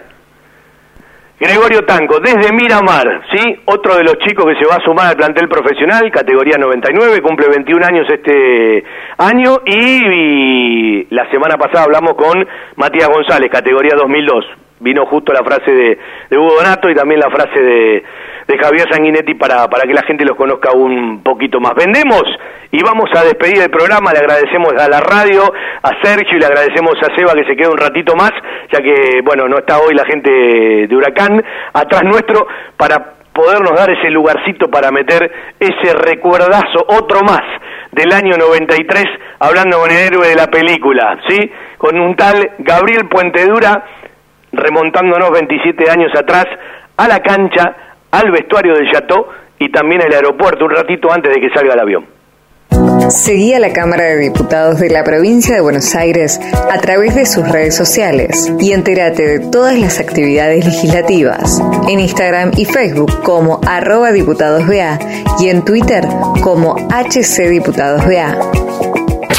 Gregorio Tanco, desde Miramar, ¿sí? Otro de los chicos que se va a sumar al plantel profesional, categoría 99, cumple 21 años este año y, y la semana pasada hablamos con Matías González, categoría 2002. Vino justo la frase de, de Hugo Donato y también la frase de, de Javier Sanguinetti para, para que la gente los conozca un poquito más. Vendemos y vamos a despedir el programa. Le agradecemos a la radio, a Sergio y le agradecemos a Seba que se quede un ratito más, ya que, bueno, no está hoy la gente de Huracán atrás nuestro para podernos dar ese lugarcito para meter ese recuerdazo, otro más, del año 93, hablando con el héroe de la película, ¿sí? Con un tal Gabriel Puentedura, remontándonos 27 años atrás, a la cancha, al vestuario del Chateau y también al aeropuerto un ratito antes de que salga el avión.
Seguí a la Cámara de Diputados de la Provincia de Buenos Aires a través de sus redes sociales y entérate de todas las actividades legislativas en Instagram y Facebook como arroba diputadosBA y en Twitter como HC Diputados BA.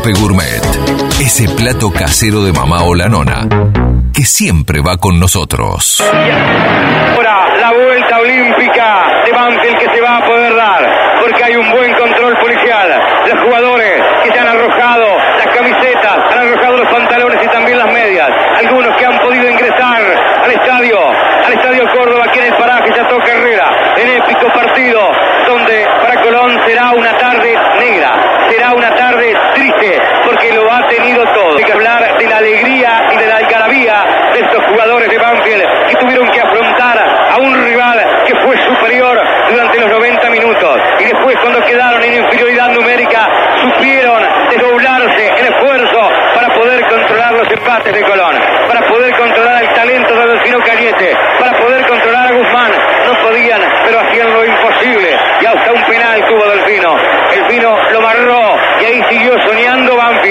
Gourmet. Ese plato casero de mamá o la nona que siempre va con nosotros.
Ahora la vuelta olímpica de Banfield que se va a poder dar, porque hay un buen control policial. Los jugadores que se han arrojado las camisetas, han arrojado los pantalones y también las medias. Algunos que han podido ingresar al estadio, al estadio Córdoba, aquí en el paraje ya toca Herrera, en épico partido, donde para Colón será una tarde negra, será una tarde triste, porque ha tenido todo. Hay que hablar de la alegría y de la algarabía de estos jugadores de Banfield que tuvieron que afrontar a un rival que fue superior durante los 90 minutos y después cuando quedaron en inferioridad numérica supieron desdoblarse el esfuerzo para poder controlar los empates de Colón, para poder controlar el talento de Delfino Cañete, para poder controlar a Guzmán. No podían, pero hacían lo imposible y hasta un penal tuvo Delfino. Delfino lo marró y ahí siguió soñando Banfield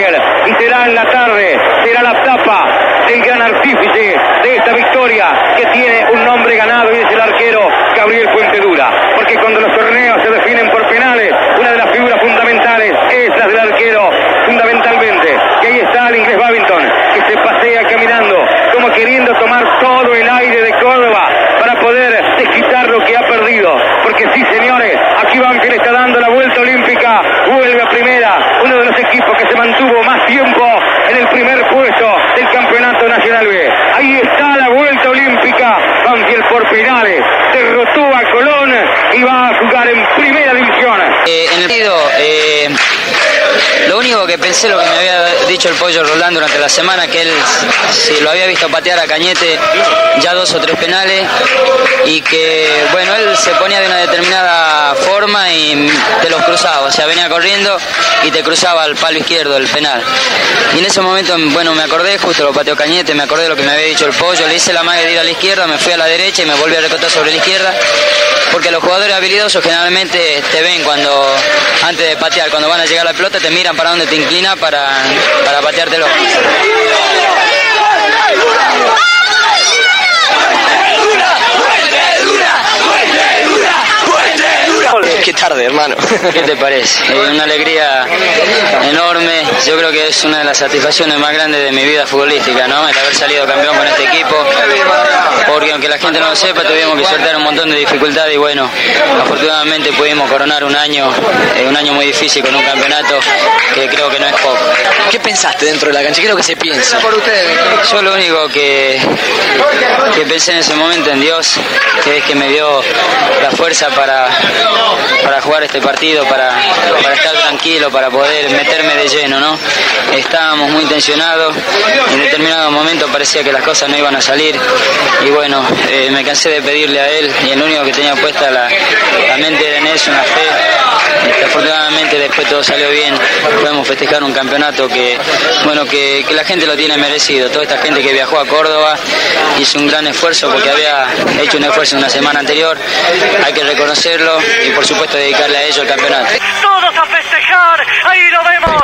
y será en la tarde, será la tapa del gran artífice de esta victoria que tiene un nombre ganado y es el arquero Gabriel Fuentedura. Porque cuando los torneos se definen por penales, una de las figuras fundamentales es la del arquero, fundamentalmente. Y ahí está el inglés Babington, que se pasea caminando, como queriendo tomar todo el aire de Córdoba para poder desquitar lo que ha perdido. Porque sí, señores, aquí Banfield está dando la vuelta olímpica, vuelve a primera, uno de los equipos que se mantuvo más tiempo en el primer puesto del Campeonato Nacional B. Ahí está la vuelta olímpica, Banfield por penales, derrotó a Colón y va a jugar en primera división.
Eh, en el partido, eh, lo único que pensé, lo que el pollo Rolando durante la semana, que él si lo había visto patear a Cañete ya dos o tres penales y que, bueno, él se ponía de una determinada forma y te los cruzaba, o sea, venía corriendo y te cruzaba al palo izquierdo el penal. Y en ese momento, bueno, me acordé, justo lo pateó Cañete, me acordé de lo que me había dicho el pollo, le hice la magia de ir a la izquierda, me fui a la derecha y me volví a recotar sobre la izquierda, porque los jugadores habilidosos generalmente te ven cuando, antes de patear, cuando van a llegar a la pelota, te miran para donde te inclina para pateártelo.
Qué tarde, hermano.
¿Qué te parece? Eh, una alegría enorme. Yo creo que es una de las satisfacciones más grandes de mi vida futbolística, ¿no? El haber salido campeón con este equipo. Porque aunque la gente no lo sepa, tuvimos que sortear un montón de dificultades y bueno, afortunadamente pudimos coronar un año, eh, un año muy difícil con un campeonato que creo que no es poco.
¿Qué pensaste dentro de la cancha? ¿Qué es lo que se piensa?
Yo lo único que, que pensé en ese momento en Dios, que es que me dio la fuerza para, para jugar este partido, para, para estar tranquilo, para poder meterme de lleno, ¿no? Estábamos muy tensionados, en determinado momento parecía que las cosas no iban a salir. Y bueno, eh, me cansé de pedirle a él y el único que tenía puesta la, la mente de Nelson, la fe. Este, afortunadamente después todo salió bien, podemos festejar un campeonato que, bueno, que, que la gente lo tiene merecido, toda esta gente que viajó a Córdoba hizo un gran esfuerzo porque había hecho un esfuerzo una semana anterior, hay que reconocerlo y por supuesto dedicarle a ellos el campeonato.
Todos a festejar, ahí lo vemos.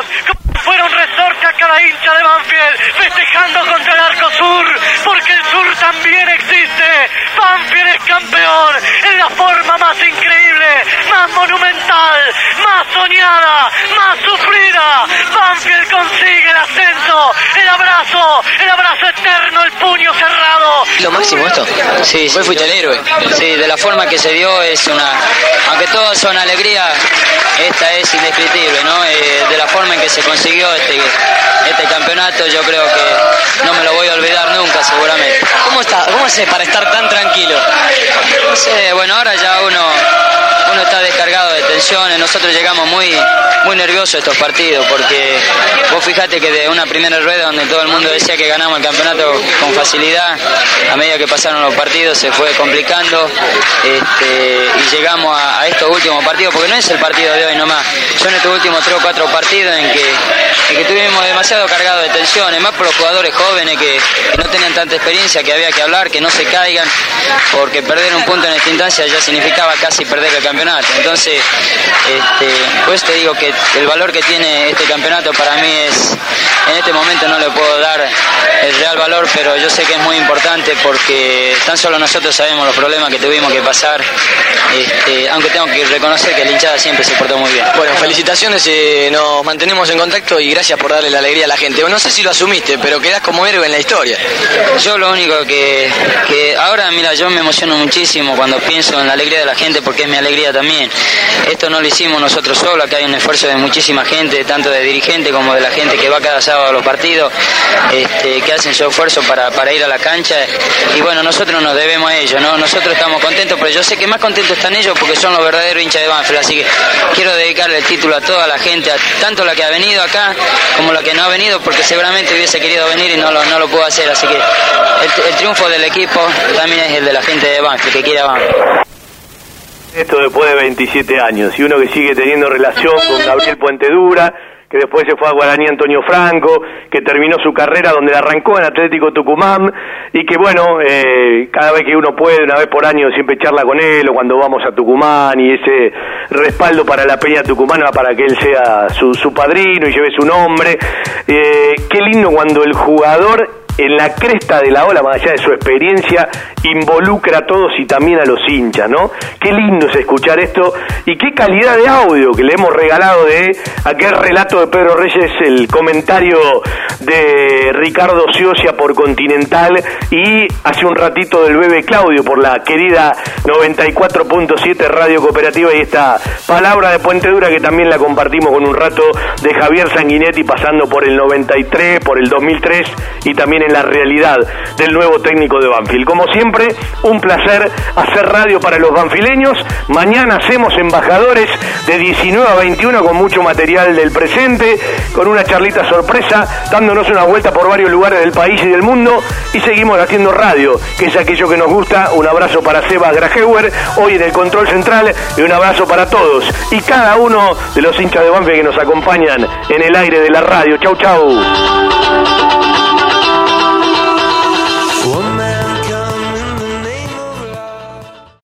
Como fuera un resorte a cada hincha de Banfield, festejando contra el arco sur, porque el sur también existe. Banfield es campeón en la forma más increíble, más monumental, más soñada, más sufrida. Banfield consigue el ascenso, el abrazo, el abrazo eterno, el puño cerrado.
¿Lo máximo esto?
Sí,
Fue fuiste el héroe.
Sí, de la forma que se dio es una, aunque todos son alegría, esta es indescriptible, ¿no? Eh, de la forma en que se consiguió este, este campeonato, yo creo que no me lo voy a olvidar nunca, seguramente.
¿Cómo está? ¿Cómo haces para estar tan tranquilo?
No sé, bueno, ahora ya uno, uno está descargado de tensiones, nosotros llegamos muy, muy nerviosos estos partidos, porque vos fijate que de una primera rueda donde todo el mundo decía que ganamos el campeonato con facilidad, a medida que pasaron los partidos se fue complicando este, y llegamos a, a estos últimos partidos, porque no es el partido de hoy nomás, son estos últimos tres o cuatro partidos en que, en que tuvimos demasiado cargado de tensiones, más por los jugadores jóvenes que, que no tenían tanta experiencia, que había que hablar, que no se caigan, porque perder un punto en esta instancia ya significaba casi perder el campeonato. Entonces, este, pues te digo que el valor que tiene este campeonato para mí es, en este momento no le puedo dar el real valor, pero yo sé que es muy importante porque tan solo nosotros sabemos los problemas que tuvimos que pasar, este, aunque tengo que reconocer que la hinchada siempre se portó muy bien.
Bueno, felicitaciones, eh, nos mantenemos en contacto y gracias por darle la alegría a la gente. No sé si lo asumiste, pero quedás como héroe en la historia.
Yo lo único que, que ahora, mira, yo me emociono muchísimo cuando pienso en la alegría de la gente porque es mi alegría también. Esto no lo hicimos nosotros solos, acá hay un esfuerzo de muchísima gente, tanto de dirigente como de la gente que va cada sábado a los partidos, este, que hacen su esfuerzo para, para ir a la cancha. Y bueno, nosotros nos debemos a ellos, ¿no? Nosotros estamos contentos, pero yo sé que más contentos están ellos porque son los verdaderos hinchas de Banfield. Así que quiero dedicarle el título a toda la gente, a tanto la que ha venido acá como la que no ha venido, porque seguramente hubiese querido venir y no lo, no lo pudo hacer. Así que el, triunfo del equipo también es el de la gente de Banfield, que quiere a.
Esto después de 27 años y uno que sigue teniendo relación con Gabriel Puente Dura, que después se fue a Guaraní Antonio Franco, que terminó su carrera donde la arrancó en Atlético Tucumán y que bueno, eh, cada vez que uno puede, una vez por año, siempre charla con él o cuando vamos a Tucumán y ese respaldo para la Peña Tucumana para que él sea su, su padrino y lleve su nombre. Eh, qué lindo cuando el jugador en la cresta de la ola, más allá de su experiencia, involucra a todos y también a los hinchas, ¿no? Qué lindo es escuchar esto y qué calidad de audio que le hemos regalado de aquel relato de Pedro Reyes, el comentario de Ricardo Ciocia por Continental y hace un ratito del bebé Claudio por la querida 94.7 Radio Cooperativa y esta palabra de Puente Dura que también la compartimos con un rato de Javier Sanguinetti pasando por el 93, por el 2003 y también en la realidad del nuevo técnico de Banfield. Como siempre, un placer hacer radio para los banfileños. Mañana hacemos embajadores de 19 a 21 con mucho material del presente, con una charlita sorpresa, dándonos una vuelta por varios lugares del país y del mundo y seguimos haciendo radio, que es aquello que nos gusta. Un abrazo para Seba Grajeuer, hoy en el control central y un abrazo para todos y cada uno de los hinchas de Banfield que nos acompañan en el aire de la radio. Chau, chau.